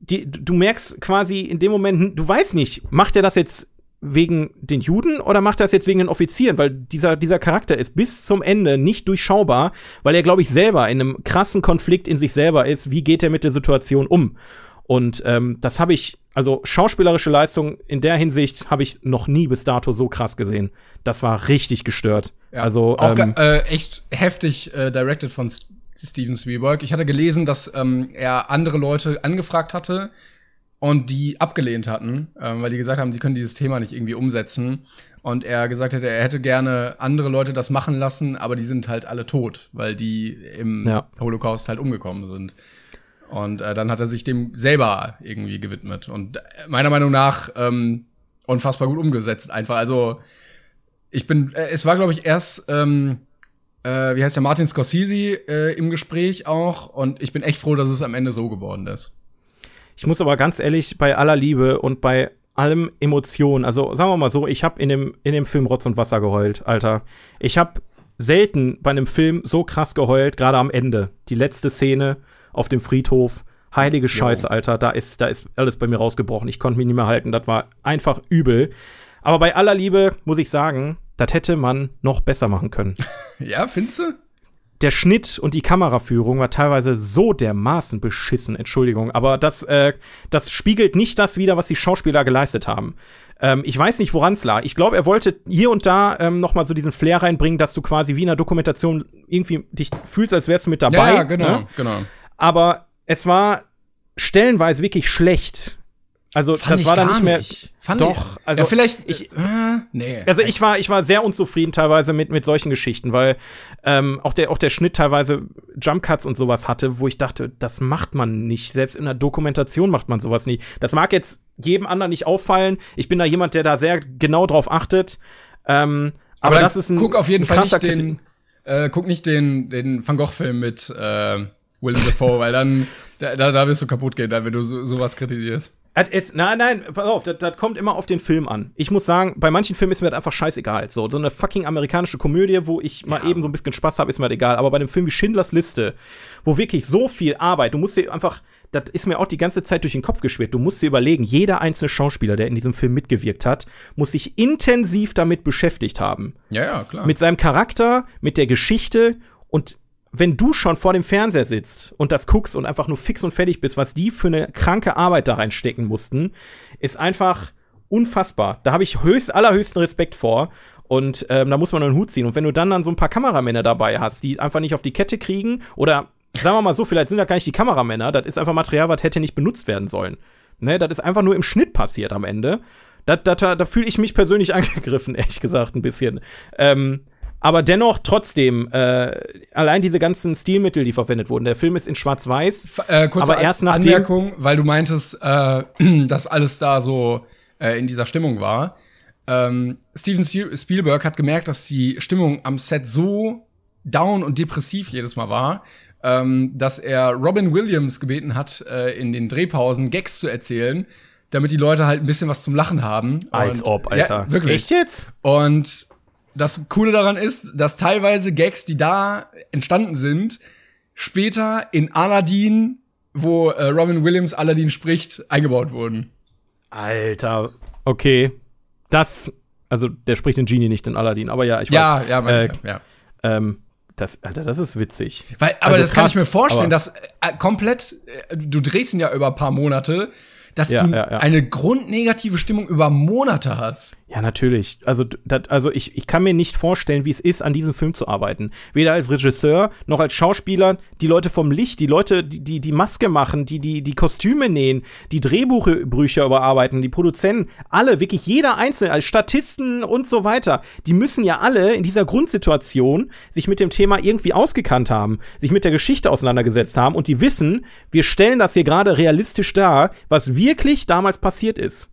die, du merkst quasi in dem Moment, du weißt nicht, macht er das jetzt wegen den Juden oder macht er das jetzt wegen den Offizieren? Weil dieser, dieser Charakter ist bis zum Ende nicht durchschaubar, weil er, glaube ich, selber in einem krassen Konflikt in sich selber ist. Wie geht er mit der Situation um? Und ähm, das habe ich, also schauspielerische Leistung in der Hinsicht habe ich noch nie bis dato so krass gesehen. Das war richtig gestört. Ja, also auch ähm, äh, echt heftig äh, directed von Steven Spielberg. Ich hatte gelesen, dass ähm, er andere Leute angefragt hatte, und die abgelehnt hatten, ähm, weil die gesagt haben, sie können dieses Thema nicht irgendwie umsetzen. Und er gesagt hätte, er hätte gerne andere Leute das machen lassen, aber die sind halt alle tot, weil die im Ja. Holocaust halt umgekommen sind. Und äh, dann hat er sich dem selber irgendwie gewidmet. Und äh, meiner Meinung nach ähm, unfassbar gut umgesetzt. Einfach, also ich bin, äh, es war glaube ich erst, ähm, äh, wie heißt der Martin Scorsese äh, im Gespräch auch. Und ich bin echt froh, dass es am Ende so geworden ist. Ich muss aber ganz ehrlich, bei aller Liebe und bei allem Emotionen, also sagen wir mal so, ich habe in dem, in dem Film Rotz und Wasser geheult, Alter. Ich habe selten bei einem Film so krass geheult, gerade am Ende. Die letzte Szene auf dem Friedhof. Heilige Scheiße, Alter, da ist, da ist alles bei mir rausgebrochen. Ich konnte mich nicht mehr halten. Das war einfach übel. Aber bei aller Liebe muss ich sagen, das hätte man noch besser machen können. <laughs> Ja, findest du? Der Schnitt und die Kameraführung war teilweise so dermaßen beschissen, Entschuldigung, aber das, äh, das spiegelt nicht das wider, was die Schauspieler geleistet haben. Ähm, ich weiß nicht, woran es lag. Ich glaube, er wollte hier und da ähm, noch mal so diesen Flair reinbringen, dass du quasi wie in einer Dokumentation irgendwie dich fühlst, als wärst du mit dabei. Ja, ja genau, Ne? genau. Aber es war stellenweise wirklich schlecht. Also Fand das ich war dann nicht mehr. nicht. Fand doch, ich. also ja, vielleicht. ich, äh, nee. also ich war, ich war sehr unzufrieden teilweise mit, mit solchen Geschichten, weil ähm, auch, der, auch der Schnitt teilweise Jump Cuts und sowas hatte, wo ich dachte, das macht man nicht. Selbst in der Dokumentation macht man sowas nicht. Das mag jetzt jedem anderen nicht auffallen. Ich bin da jemand, der da sehr genau drauf achtet. Ähm, aber, dann das ist ein guck auf jeden Fall nicht den, äh, guck nicht den, den Van Gogh-Film mit äh, Willem Dafoe, weil dann da, da, wirst du kaputt gehen, wenn du so, sowas kritisierst. Es, nein, nein, pass auf, das, das kommt immer auf den Film an. Ich muss sagen, bei manchen Filmen ist mir das einfach scheißegal. So, so eine fucking amerikanische Komödie, wo ich mal eben so ein bisschen Spaß habe, ist mir das egal. Aber bei einem Film wie Schindlers Liste, wo wirklich so viel Arbeit, du musst dir einfach, das ist mir auch die ganze Zeit durch den Kopf geschwirrt. Du musst dir überlegen, jeder einzelne Schauspieler, der in diesem Film mitgewirkt hat, muss sich intensiv damit beschäftigt haben Ja, ja, klar. mit seinem Charakter, mit der Geschichte und wenn du schon vor dem Fernseher sitzt und das guckst und einfach nur fix und fertig bist, was die für eine kranke Arbeit da reinstecken mussten, ist einfach unfassbar. Da habe ich höchst, allerhöchsten Respekt vor. Und ähm, da muss man einen Hut ziehen. Und wenn du dann dann so ein paar Kameramänner dabei hast, die einfach nicht auf die Kette kriegen, oder sagen wir mal so, vielleicht sind das gar nicht die Kameramänner, das ist einfach Material, was hätte nicht benutzt werden sollen. Ne, das ist einfach nur im Schnitt passiert am Ende. Da, da, da, da fühle ich mich persönlich <laughs> angegriffen, ehrlich gesagt, ein bisschen. Ähm, aber dennoch, trotzdem, äh, allein diese ganzen Stilmittel, die verwendet wurden. Der Film ist in Schwarz-Weiß. F- äh, kurze Aber erst nachdem- Anmerkung, weil du meintest, äh, <clears throat> dass alles da so äh, in dieser Stimmung war. Ähm, Steven Spiel- Spielberg hat gemerkt, dass die Stimmung am Set so down und depressiv jedes Mal war, ähm, dass er Robin Williams gebeten hat, äh, in den Drehpausen Gags zu erzählen, damit die Leute halt ein bisschen was zum Lachen haben. Als Und- ob, Alter. Ja, wirklich. Echt jetzt? Und das Coole daran ist, dass teilweise Gags, die da entstanden sind, später in Aladdin, wo äh, Robin Williams Aladdin spricht, eingebaut wurden. Alter. Okay. Das, also der spricht den Genie nicht in Aladdin, aber ja, ich Ja, weiß. ja, meine äh, ich, ja. Ähm, das, Alter, das ist witzig. Weil, aber also das kann ich krass, mir vorstellen, dass äh, komplett, äh, du drehst ihn ja über ein paar Monate, dass Ja, du ja, ja. eine grundnegative Stimmung über Monate hast. Ja, natürlich. Also, dat, also ich, ich kann mir nicht vorstellen, wie es ist, an diesem Film zu arbeiten. Weder als Regisseur noch als Schauspieler. Die Leute vom Licht, die Leute, die die, die Maske machen, die, die die Kostüme nähen, die Drehbuchbücher überarbeiten, die Produzenten, alle, wirklich jeder Einzelne, als Statisten und so weiter, die müssen ja alle in dieser Grundsituation sich mit dem Thema irgendwie ausgekannt haben, sich mit der Geschichte auseinandergesetzt haben und die wissen, wir stellen das hier gerade realistisch dar, was wirklich damals passiert ist.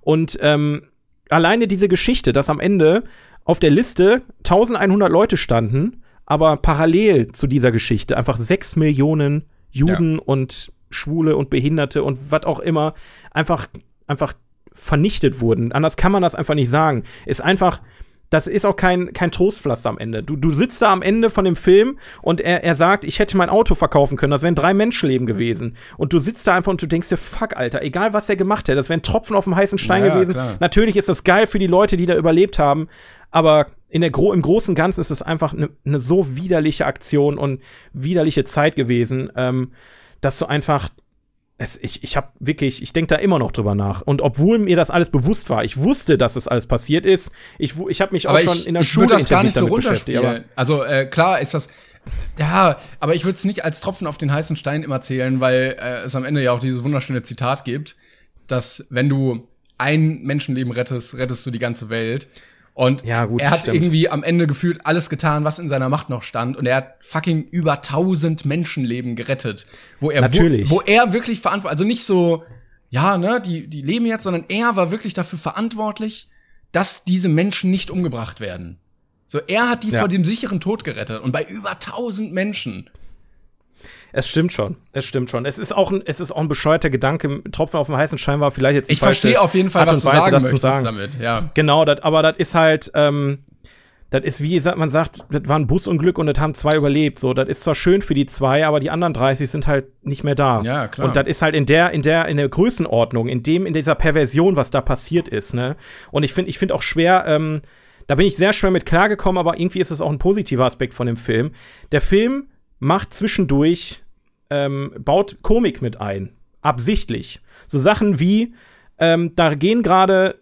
Und ähm, alleine diese Geschichte, dass am Ende auf der Liste 1100 Leute standen, aber parallel zu dieser Geschichte einfach 6 Millionen Juden und Schwule und Behinderte und was auch immer einfach, einfach vernichtet wurden. Anders kann man das einfach nicht sagen. Ist einfach, das ist auch kein, kein Trostpflaster am Ende. Du, du sitzt da am Ende von dem Film und er, er sagt, ich hätte mein Auto verkaufen können, das wären drei Menschenleben gewesen. Und du sitzt da einfach und du denkst dir, fuck, Alter, egal was er gemacht hätte, das wäre ein Tropfen auf dem heißen Stein Ja, gewesen. klar. Natürlich ist das geil für die Leute, die da überlebt haben, aber in der Gro im Großen und Ganzen ist es einfach eine ne so widerliche Aktion und widerliche Zeit gewesen, ähm, dass du einfach es, ich, ich habe wirklich, ich denke da immer noch drüber nach. Und obwohl mir das alles bewusst war, ich wusste, dass es alles passiert ist. Ich, ich habe mich auch Aber schon ich, in der ich Schule das gar nicht so runterspielen. Also äh, klar ist das. Ja, aber ich würde es nicht als Tropfen auf den heißen Stein immer zählen, weil äh, es am Ende ja auch dieses wunderschöne Zitat gibt. dass wenn du ein Menschenleben rettest, rettest du die ganze Welt. Und Ja, gut, er hat stimmt. irgendwie am Ende gefühlt alles getan, was in seiner Macht noch stand. Und er hat fucking über tausend Menschenleben gerettet. Wo er, Natürlich. Wo, wo er wirklich verantwortlich, also nicht so, ja, ne, die, die leben jetzt, sondern er war wirklich dafür verantwortlich, dass diese Menschen nicht umgebracht werden. So, er hat die Ja. vor dem sicheren Tod gerettet. Und bei über tausend Menschen. Es stimmt schon. Es stimmt schon. Es ist auch ein, es ist auch ein bescheuerter Gedanke. Tropfen auf dem heißen Stein war vielleicht jetzt Ich verstehe auf jeden Fall, Art was du Weise, sagen möchtest sagen. damit. Ja. Genau, das, aber das ist halt, ähm, das ist wie man sagt, das war ein Busunglück und das haben zwei überlebt. So, das ist zwar schön für die zwei, aber die anderen 30 sind halt nicht mehr da. Ja, klar. Und das ist halt in der, in der, in der Größenordnung, in dem, in dieser Perversion, was da passiert ist, ne? Und ich finde, ich finde auch schwer, ähm, da bin ich sehr schwer mit klargekommen, aber irgendwie ist es auch ein positiver Aspekt von dem Film. Der Film macht zwischendurch, ähm, baut Komik mit ein. Absichtlich. So Sachen wie, ähm, da gehen gerade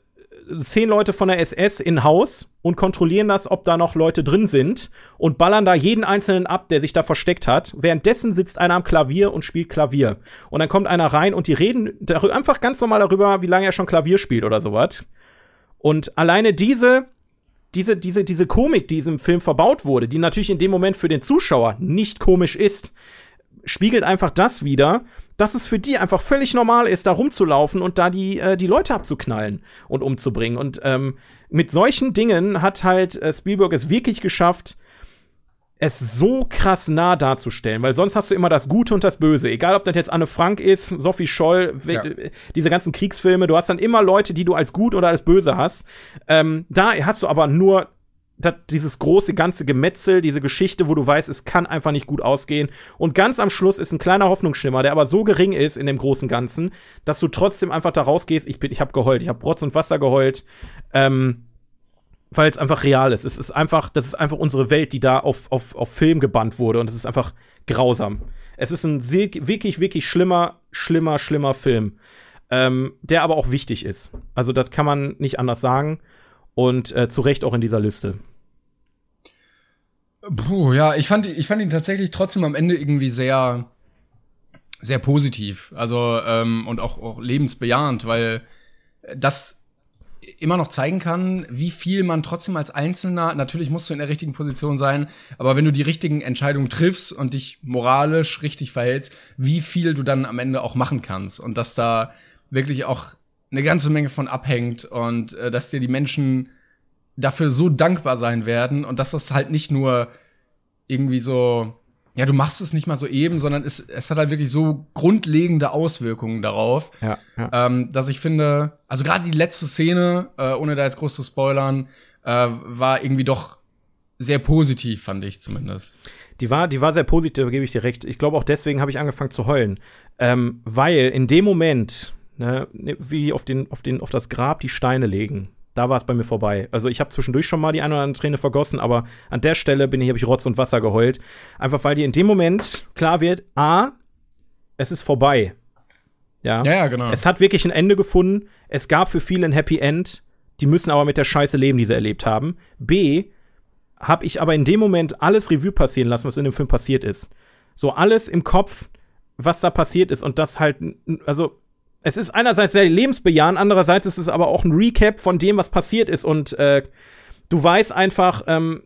zehn Leute von der SS in Haus und kontrollieren das, ob da noch Leute drin sind und ballern da jeden einzelnen ab, der sich da versteckt hat. Währenddessen sitzt einer am Klavier und spielt Klavier. Und dann kommt einer rein und die reden darü- einfach ganz normal darüber, wie lange er schon Klavier spielt oder sowas. Und alleine diese, diese, diese, diese Komik, die diesem Film verbaut wurde, die natürlich in dem Moment für den Zuschauer nicht komisch ist, spiegelt einfach das wider, dass es für die einfach völlig normal ist, da rumzulaufen und da die, äh, die Leute abzuknallen und umzubringen. Und ähm, mit solchen Dingen hat halt äh, Spielberg es wirklich geschafft, es so krass nah darzustellen, weil sonst hast du immer das Gute und das Böse. Egal, ob das jetzt Anne Frank ist, Sophie Scholl, Ja. diese ganzen Kriegsfilme, du hast dann immer Leute, die du als gut oder als böse hast. Ähm, da hast du aber nur dieses große ganze Gemetzel, diese Geschichte, wo du weißt, es kann einfach nicht gut ausgehen. Und ganz am Schluss ist ein kleiner Hoffnungsschimmer, der aber so gering ist in dem großen Ganzen, dass du trotzdem einfach da rausgehst. Ich bin, ich habe geheult, ich habe Rotz und Wasser geheult, ähm, weil es einfach real ist. Es ist einfach, das ist einfach unsere Welt, die da auf, auf, auf Film gebannt wurde und es ist einfach grausam. Es ist ein sehr, wirklich, wirklich schlimmer, schlimmer, schlimmer Film, ähm, der aber auch wichtig ist. Also das kann man nicht anders sagen und äh, zu Recht auch in dieser Liste. Puh, ja, ich fand, ich fand ihn tatsächlich trotzdem am Ende irgendwie sehr, sehr positiv. Also, ähm, und auch, auch lebensbejahend, weil das immer noch zeigen kann, wie viel man trotzdem als Einzelner, natürlich musst du in der richtigen Position sein, aber wenn du die richtigen Entscheidungen triffst und dich moralisch richtig verhältst, wie viel du dann am Ende auch machen kannst und dass da wirklich auch eine ganze Menge von abhängt und äh, dass dir die Menschen dafür so dankbar sein werden und dass das halt nicht nur irgendwie so, ja, du machst es nicht mal so eben, sondern es, es hat halt wirklich so grundlegende Auswirkungen darauf, Ja, ja. ähm, dass ich finde, also gerade die letzte Szene, äh, ohne da jetzt groß zu spoilern, äh, war irgendwie doch sehr positiv, fand ich zumindest. Die war, die war sehr positiv, gebe ich dir recht. Ich glaube, auch deswegen habe ich angefangen zu heulen. Ähm, weil in dem Moment, ne, wie auf, den, auf, den, auf das Grab die Steine legen, da war es bei mir vorbei. Also ich habe zwischendurch schon mal die eine oder andere Träne vergossen, aber an der Stelle bin ich, habe ich Rotz und Wasser geheult. Einfach weil dir in dem Moment klar wird, A, es ist vorbei. Ja, Ja, ja, genau. Es hat wirklich ein Ende gefunden. Es gab für viele ein Happy End. Die müssen aber mit der Scheiße leben, die sie erlebt haben. B, habe ich aber in dem Moment alles Revue passieren lassen, was in dem Film passiert ist. So alles im Kopf, was da passiert ist und das halt, also es ist einerseits sehr lebensbejahend, andererseits ist es aber auch ein Recap von dem, was passiert ist und äh, du weißt einfach, ähm,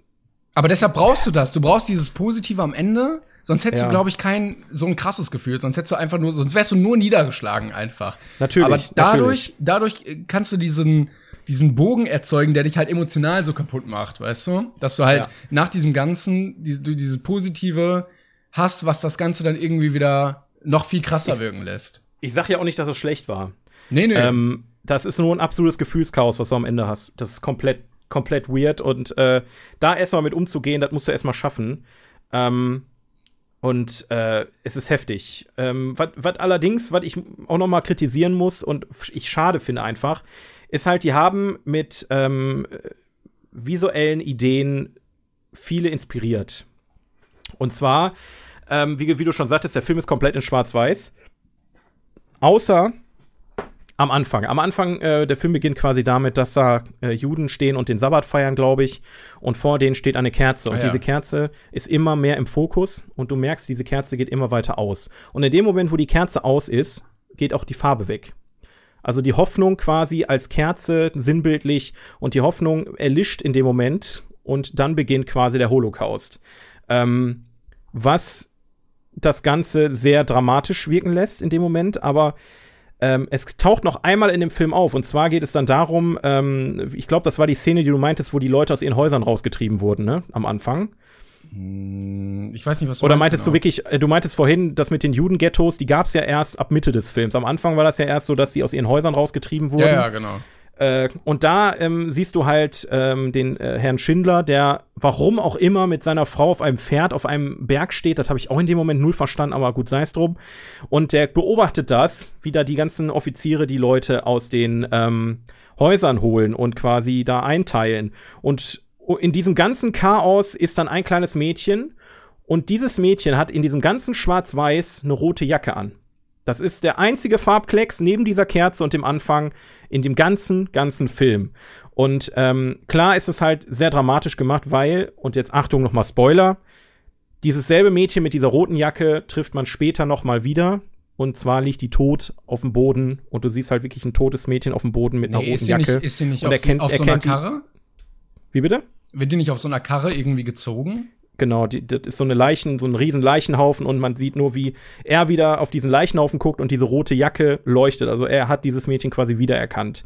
Aber deshalb brauchst du das. Du brauchst dieses Positive am Ende. Sonst hättest Ja. du, glaube ich, kein so ein krasses Gefühl. Sonst hättest du einfach nur, sonst wärst du nur niedergeschlagen einfach. Natürlich, Aber natürlich. dadurch, dadurch äh, kannst du diesen, diesen Bogen erzeugen, der dich halt emotional so kaputt macht, weißt du? Dass du halt Ja. nach diesem Ganzen, die, du dieses Positive hast, was das Ganze dann irgendwie wieder noch viel krasser wirken lässt. Ich sag ja auch nicht, dass es schlecht war. Nee, nee. Ähm, das ist nur ein absolutes Gefühlschaos, was du am Ende hast. Das ist komplett, komplett weird. Und äh, da erstmal mit umzugehen, das musst du erstmal schaffen. Ähm, und äh, es ist heftig. Ähm, was allerdings, was ich auch noch mal kritisieren muss und ich schade finde einfach, ist halt, die haben mit ähm, visuellen Ideen viele inspiriert. Und zwar, ähm, wie, wie du schon sagtest, der Film ist komplett in Schwarz-Weiß. Außer am Anfang. Am Anfang, äh, der Film beginnt quasi damit, dass da äh, Juden stehen und den Sabbat feiern, glaube ich. Und vor denen steht eine Kerze. Und Ah, ja. diese Kerze ist immer mehr im Fokus. Und du merkst, diese Kerze geht immer weiter aus. Und in dem Moment, wo die Kerze aus ist, geht auch die Farbe weg. Also die Hoffnung quasi als Kerze sinnbildlich und die Hoffnung erlischt in dem Moment und dann beginnt quasi der Holocaust. Ähm, was das Ganze sehr dramatisch wirken lässt in dem Moment, aber ähm, es taucht noch einmal in dem Film auf. Und zwar geht es dann darum, ähm, ich glaube, das war die Szene, die du meintest, wo die Leute aus ihren Häusern rausgetrieben wurden, ne? Am Anfang. Hm, ich weiß nicht, was du Oder meintest genau. du wirklich, äh, du meintest vorhin, das mit den Judenghettos, die gab es ja erst ab Mitte des Films. Am Anfang war das ja erst so, dass sie aus ihren Häusern rausgetrieben wurden. Ja, ja, genau. Äh, und da ähm, siehst du halt ähm, den äh, Herrn Schindler, der warum auch immer mit seiner Frau auf einem Pferd auf einem Berg steht. Das habe ich auch in dem Moment null verstanden, aber gut, sei es drum. Und der beobachtet das, wie da die ganzen Offiziere die Leute aus den ähm, Häusern holen und quasi da einteilen. Und in diesem ganzen Chaos ist dann ein kleines Mädchen. Und dieses Mädchen hat in diesem ganzen Schwarz-Weiß eine rote Jacke an. Das ist der einzige Farbklecks neben dieser Kerze und dem Anfang in dem ganzen, ganzen Film. Und ähm, klar ist es halt sehr dramatisch gemacht, weil, und jetzt Achtung nochmal Spoiler, dieses selbe Mädchen mit dieser roten Jacke trifft man später nochmal wieder. Und zwar liegt die tot auf dem Boden und du siehst halt wirklich ein totes Mädchen auf dem Boden mit nee, einer roten Jacke. Nicht, ist sie nicht und auf, so, auf so einer Karre? Wie bitte? Wird die nicht auf so einer Karre irgendwie gezogen? Genau, die, das ist so eine Leichen, so ein riesen Leichenhaufen und man sieht nur, wie er wieder auf diesen Leichenhaufen guckt und diese rote Jacke leuchtet. Also er hat dieses Mädchen quasi wiedererkannt.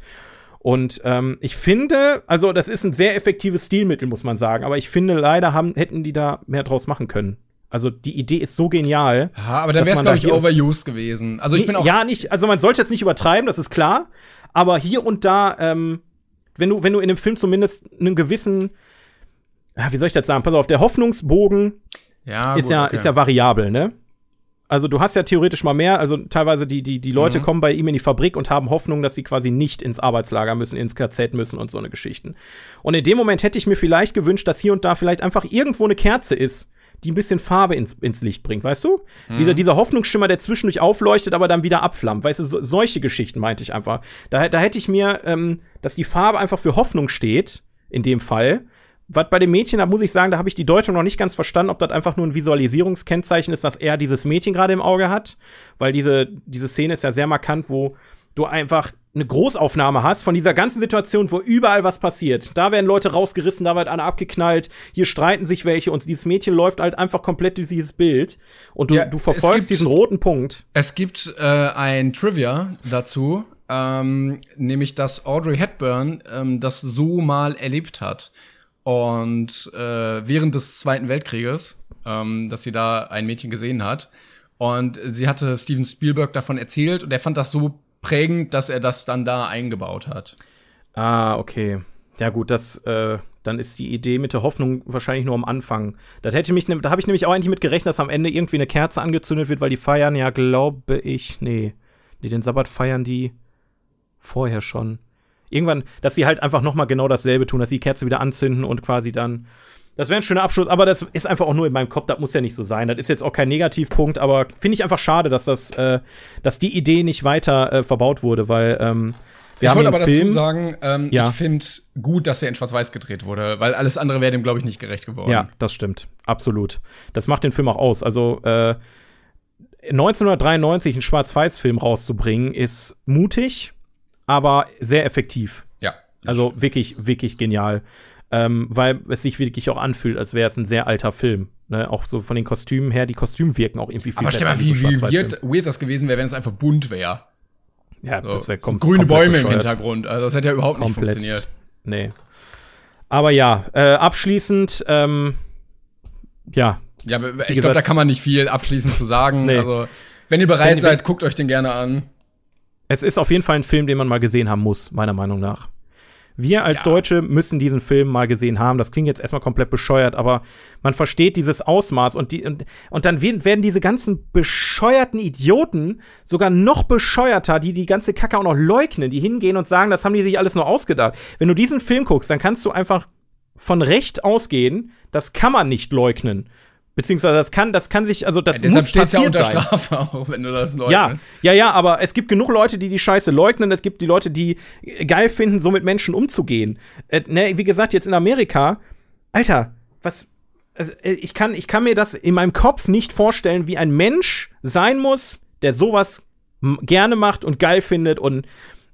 Und ähm, ich finde, also das ist ein sehr effektives Stilmittel, muss man sagen. Aber ich finde, leider haben, hätten die da mehr draus machen können. Also die Idee ist so genial. Ja, aber dann wäre es, glaube ich, overused gewesen. Also ich bin auch. Ja, nicht, also man sollte jetzt nicht übertreiben, das ist klar. Aber hier und da, ähm, wenn du, wenn du in dem Film zumindest einen gewissen wie soll ich das sagen? Pass auf, der Hoffnungsbogen ja, ist, gut, ja, okay. ist ja variabel, ne? Also du hast ja theoretisch mal mehr, also teilweise die, die, die Leute mhm. kommen bei ihm in die Fabrik und haben Hoffnung, dass sie quasi nicht ins Arbeitslager müssen, ins KZ müssen und so eine Geschichten. Und in dem Moment hätte ich mir vielleicht gewünscht, dass hier und da vielleicht einfach irgendwo eine Kerze ist, die ein bisschen Farbe ins, ins Licht bringt, weißt du? Mhm. Dieser, dieser Hoffnungsschimmer, der zwischendurch aufleuchtet, aber dann wieder abflammt. Weißt du, so, solche Geschichten meinte ich einfach. Da, da hätte ich mir, ähm, dass die Farbe einfach für Hoffnung steht, in dem Fall was bei dem Mädchen, da muss ich sagen, da habe ich die Deutung noch nicht ganz verstanden, ob das einfach nur ein Visualisierungskennzeichen ist, dass er dieses Mädchen gerade im Auge hat. Weil diese, diese Szene ist ja sehr markant, wo du einfach eine Großaufnahme hast von dieser ganzen Situation, wo überall was passiert. Da werden Leute rausgerissen, da wird einer abgeknallt, hier streiten sich welche und dieses Mädchen läuft halt einfach komplett durch dieses Bild und du, ja, du verfolgst gibt, diesen roten Punkt. Es gibt äh, ein Trivia dazu, ähm, nämlich dass Audrey Hepburn ähm, das so mal erlebt hat. Und äh, während des Zweiten Weltkrieges, ähm, dass sie da ein Mädchen gesehen hat. Und sie hatte Steven Spielberg davon erzählt und er fand das so prägend, dass er das dann da eingebaut hat. Ah, okay. Ja, gut, das, äh, dann ist die Idee mit der Hoffnung wahrscheinlich nur am Anfang. Das hätte mich, ne, da habe ich nämlich auch eigentlich mit gerechnet, dass am Ende irgendwie eine Kerze angezündet wird, weil die feiern ja, glaube ich, nee. Nee, den Sabbat feiern die vorher schon irgendwann, dass sie halt einfach noch mal genau dasselbe tun, dass sie die Kerze wieder anzünden und quasi dann das wäre ein schöner Abschluss, aber das ist einfach auch nur in meinem Kopf, das muss ja nicht so sein. Das ist jetzt auch kein Negativpunkt, aber finde ich einfach schade, dass das, äh, dass die Idee nicht weiter äh, verbaut wurde, weil ähm, wir ich wollte aber Film, dazu sagen, ähm, ja. ich finde gut, dass er in Schwarz-Weiß gedreht wurde, weil alles andere wäre dem, glaube ich, nicht gerecht geworden. Ja, das stimmt. Absolut. Das macht den Film auch aus. Also, äh, 1993 einen Schwarz-Weiß-Film rauszubringen, ist mutig, aber sehr effektiv. Ja. Also wirklich, wirklich genial. Ähm, weil es sich wirklich auch anfühlt, als wäre es ein sehr alter Film. Ne? Auch so von den Kostümen her, die Kostüme wirken auch irgendwie viel Aber besser. Aber stell mal, wie, wie weird, weird das gewesen wäre, wenn es einfach bunt wäre. Ja, so, das wäre so Grüne Bäume bescheuert. im Hintergrund. Also das hätte ja überhaupt komplett, nicht funktioniert. Nee. Aber ja, äh, abschließend, ähm, ja. Ja, ich glaube, da kann man nicht viel abschließend zu sagen. Nee. Also, wenn ihr bereit wenn, seid, wenn, guckt euch den gerne an. Es ist auf jeden Fall ein Film, den man mal gesehen haben muss, meiner Meinung nach. Wir als ja. Deutsche müssen diesen Film mal gesehen haben. Das klingt jetzt erstmal komplett bescheuert, aber man versteht dieses Ausmaß und, die, und, und dann werden diese ganzen bescheuerten Idioten sogar noch bescheuerter, die die ganze Kacke auch noch leugnen, die hingehen und sagen, das haben die sich alles nur ausgedacht. Wenn du diesen Film guckst, dann kannst du einfach von Recht ausgehen, das kann man nicht leugnen. Beziehungsweise das kann, das kann sich, also das ja, muss passiert ja unter sein. Strafe <laughs> auch, wenn du das leugnest. Ja, ja, ja, aber es gibt genug Leute, die die Scheiße leugnen. Es gibt die Leute, die geil finden, so mit Menschen umzugehen. Äh, ne, wie gesagt, jetzt in Amerika, Alter, was, also, äh, ich kann, ich kann mir das in meinem Kopf nicht vorstellen, wie ein Mensch sein muss, der sowas gerne macht und geil findet und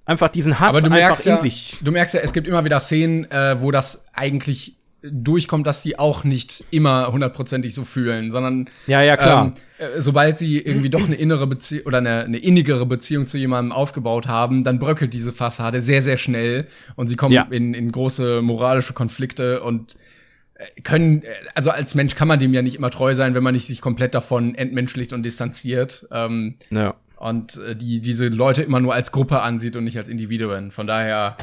einfach diesen Hass Aber du einfach merkst, in ja, sich. du merkst ja, es gibt immer wieder Szenen, äh, wo das eigentlich durchkommt, dass die auch nicht immer hundertprozentig so fühlen, sondern Ja, ja, klar. Ähm, äh, sobald sie irgendwie doch eine innere Beziehung oder eine, eine innigere Beziehung zu jemandem aufgebaut haben, dann bröckelt diese Fassade sehr, sehr schnell und sie kommen Ja. in, in große moralische Konflikte und äh, können, äh, also als Mensch kann man dem ja nicht immer treu sein, wenn man nicht sich komplett davon entmenschlicht und distanziert. Ähm, Ja. und die diese Leute immer nur als Gruppe ansieht und nicht als Individuen. Von daher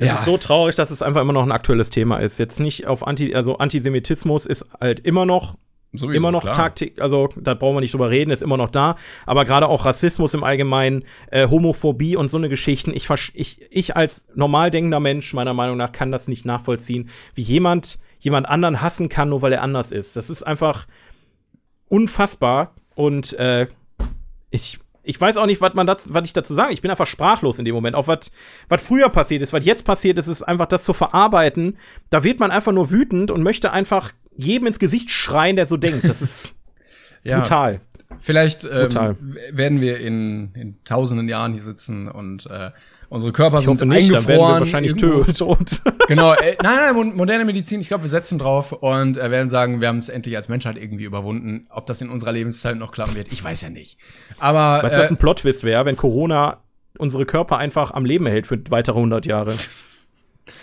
Es Ja. ist so traurig, dass es einfach immer noch ein aktuelles Thema ist. Jetzt nicht auf Anti, also Antisemitismus ist halt immer noch sowieso, immer noch. Taktik, also da brauchen wir nicht drüber reden, ist immer noch da. Aber gerade auch Rassismus im Allgemeinen, äh, Homophobie und so eine Geschichten. Ich, ich, ich als normal denkender Mensch, meiner Meinung nach, kann das nicht nachvollziehen, wie jemand jemand anderen hassen kann, nur weil er anders ist. Das ist einfach unfassbar. Und äh, ich, ich weiß auch nicht, was man das, was ich dazu sage. Ich bin einfach sprachlos in dem Moment. Auch was, was früher passiert ist, was jetzt passiert ist, ist einfach das zu verarbeiten. Da wird man einfach nur wütend und möchte einfach jedem ins Gesicht schreien, der so denkt. Das ist <laughs> Ja, brutal. Vielleicht ähm, Brutal. werden wir in, in tausenden Jahren hier sitzen und äh, unsere Körper Ich sind hoffe nicht, dann werden wir eingefroren. wahrscheinlich <laughs> tot. Genau, äh, nein, nein, moderne Medizin, ich glaube, wir setzen drauf und äh, werden sagen, wir haben es endlich als Menschheit irgendwie überwunden. Ob das in unserer Lebenszeit noch klappen wird, ich weiß ja nicht. Aber weißt du, was äh, ein Plot-Twist wäre, wenn Corona unsere Körper einfach am Leben hält für weitere 100 Jahre?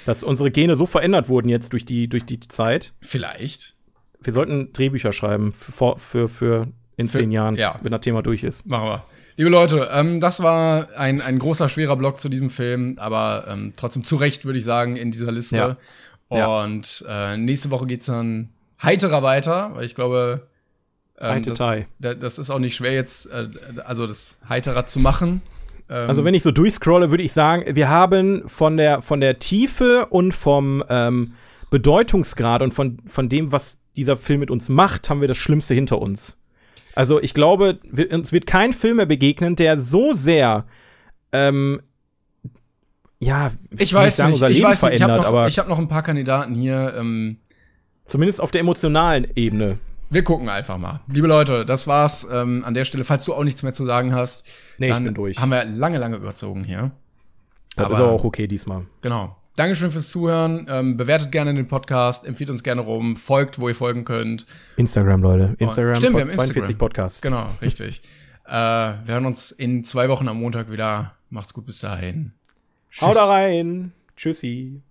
Dass unsere Gene so verändert wurden jetzt durch die, durch die Zeit. vielleicht Wir sollten Drehbücher schreiben für, für, für in Für- zehn Jahren, ja. wenn das Thema durch ist. Machen wir. Liebe Leute, ähm, das war ein, ein großer, schwerer Block zu diesem Film, aber ähm, trotzdem zu Recht, würde ich sagen, in dieser Liste. Ja. Ja. Und äh, nächste Woche geht's dann heiterer weiter, weil ich glaube, ähm, das, das ist auch nicht schwer jetzt, äh, also das heiterer zu machen. Ähm, Also wenn ich so durchscrolle, würde ich sagen, wir haben von der, von der Tiefe und vom ähm, Bedeutungsgrad und von, von dem, was dieser Film mit uns macht, haben wir das Schlimmste hinter uns. Also ich glaube, wir, uns wird kein Film mehr begegnen, der so sehr ähm, ja, ich weiß sagen, nicht, unser ich Leben weiß nicht, ich habe noch, ich hab noch ein paar Kandidaten hier. Ähm, zumindest auf der emotionalen Ebene. wir gucken einfach mal. Liebe Leute, das war's ähm, an der Stelle. Falls du auch nichts mehr zu sagen hast, Nee, ich dann bin durch. haben wir lange, lange überzogen hier. Das aber- ist auch okay diesmal. Genau. Dankeschön fürs Zuhören. Ähm, bewertet gerne den Podcast, empfiehlt uns gerne rum, folgt, wo ihr folgen könnt. Instagram, Leute. Instagram, Stimmt, wir haben 42 Instagram. Podcast. Genau, richtig. <laughs> äh, wir hören uns in zwei Wochen am Montag wieder. Macht's gut bis dahin. Haut da rein. Tschüssi.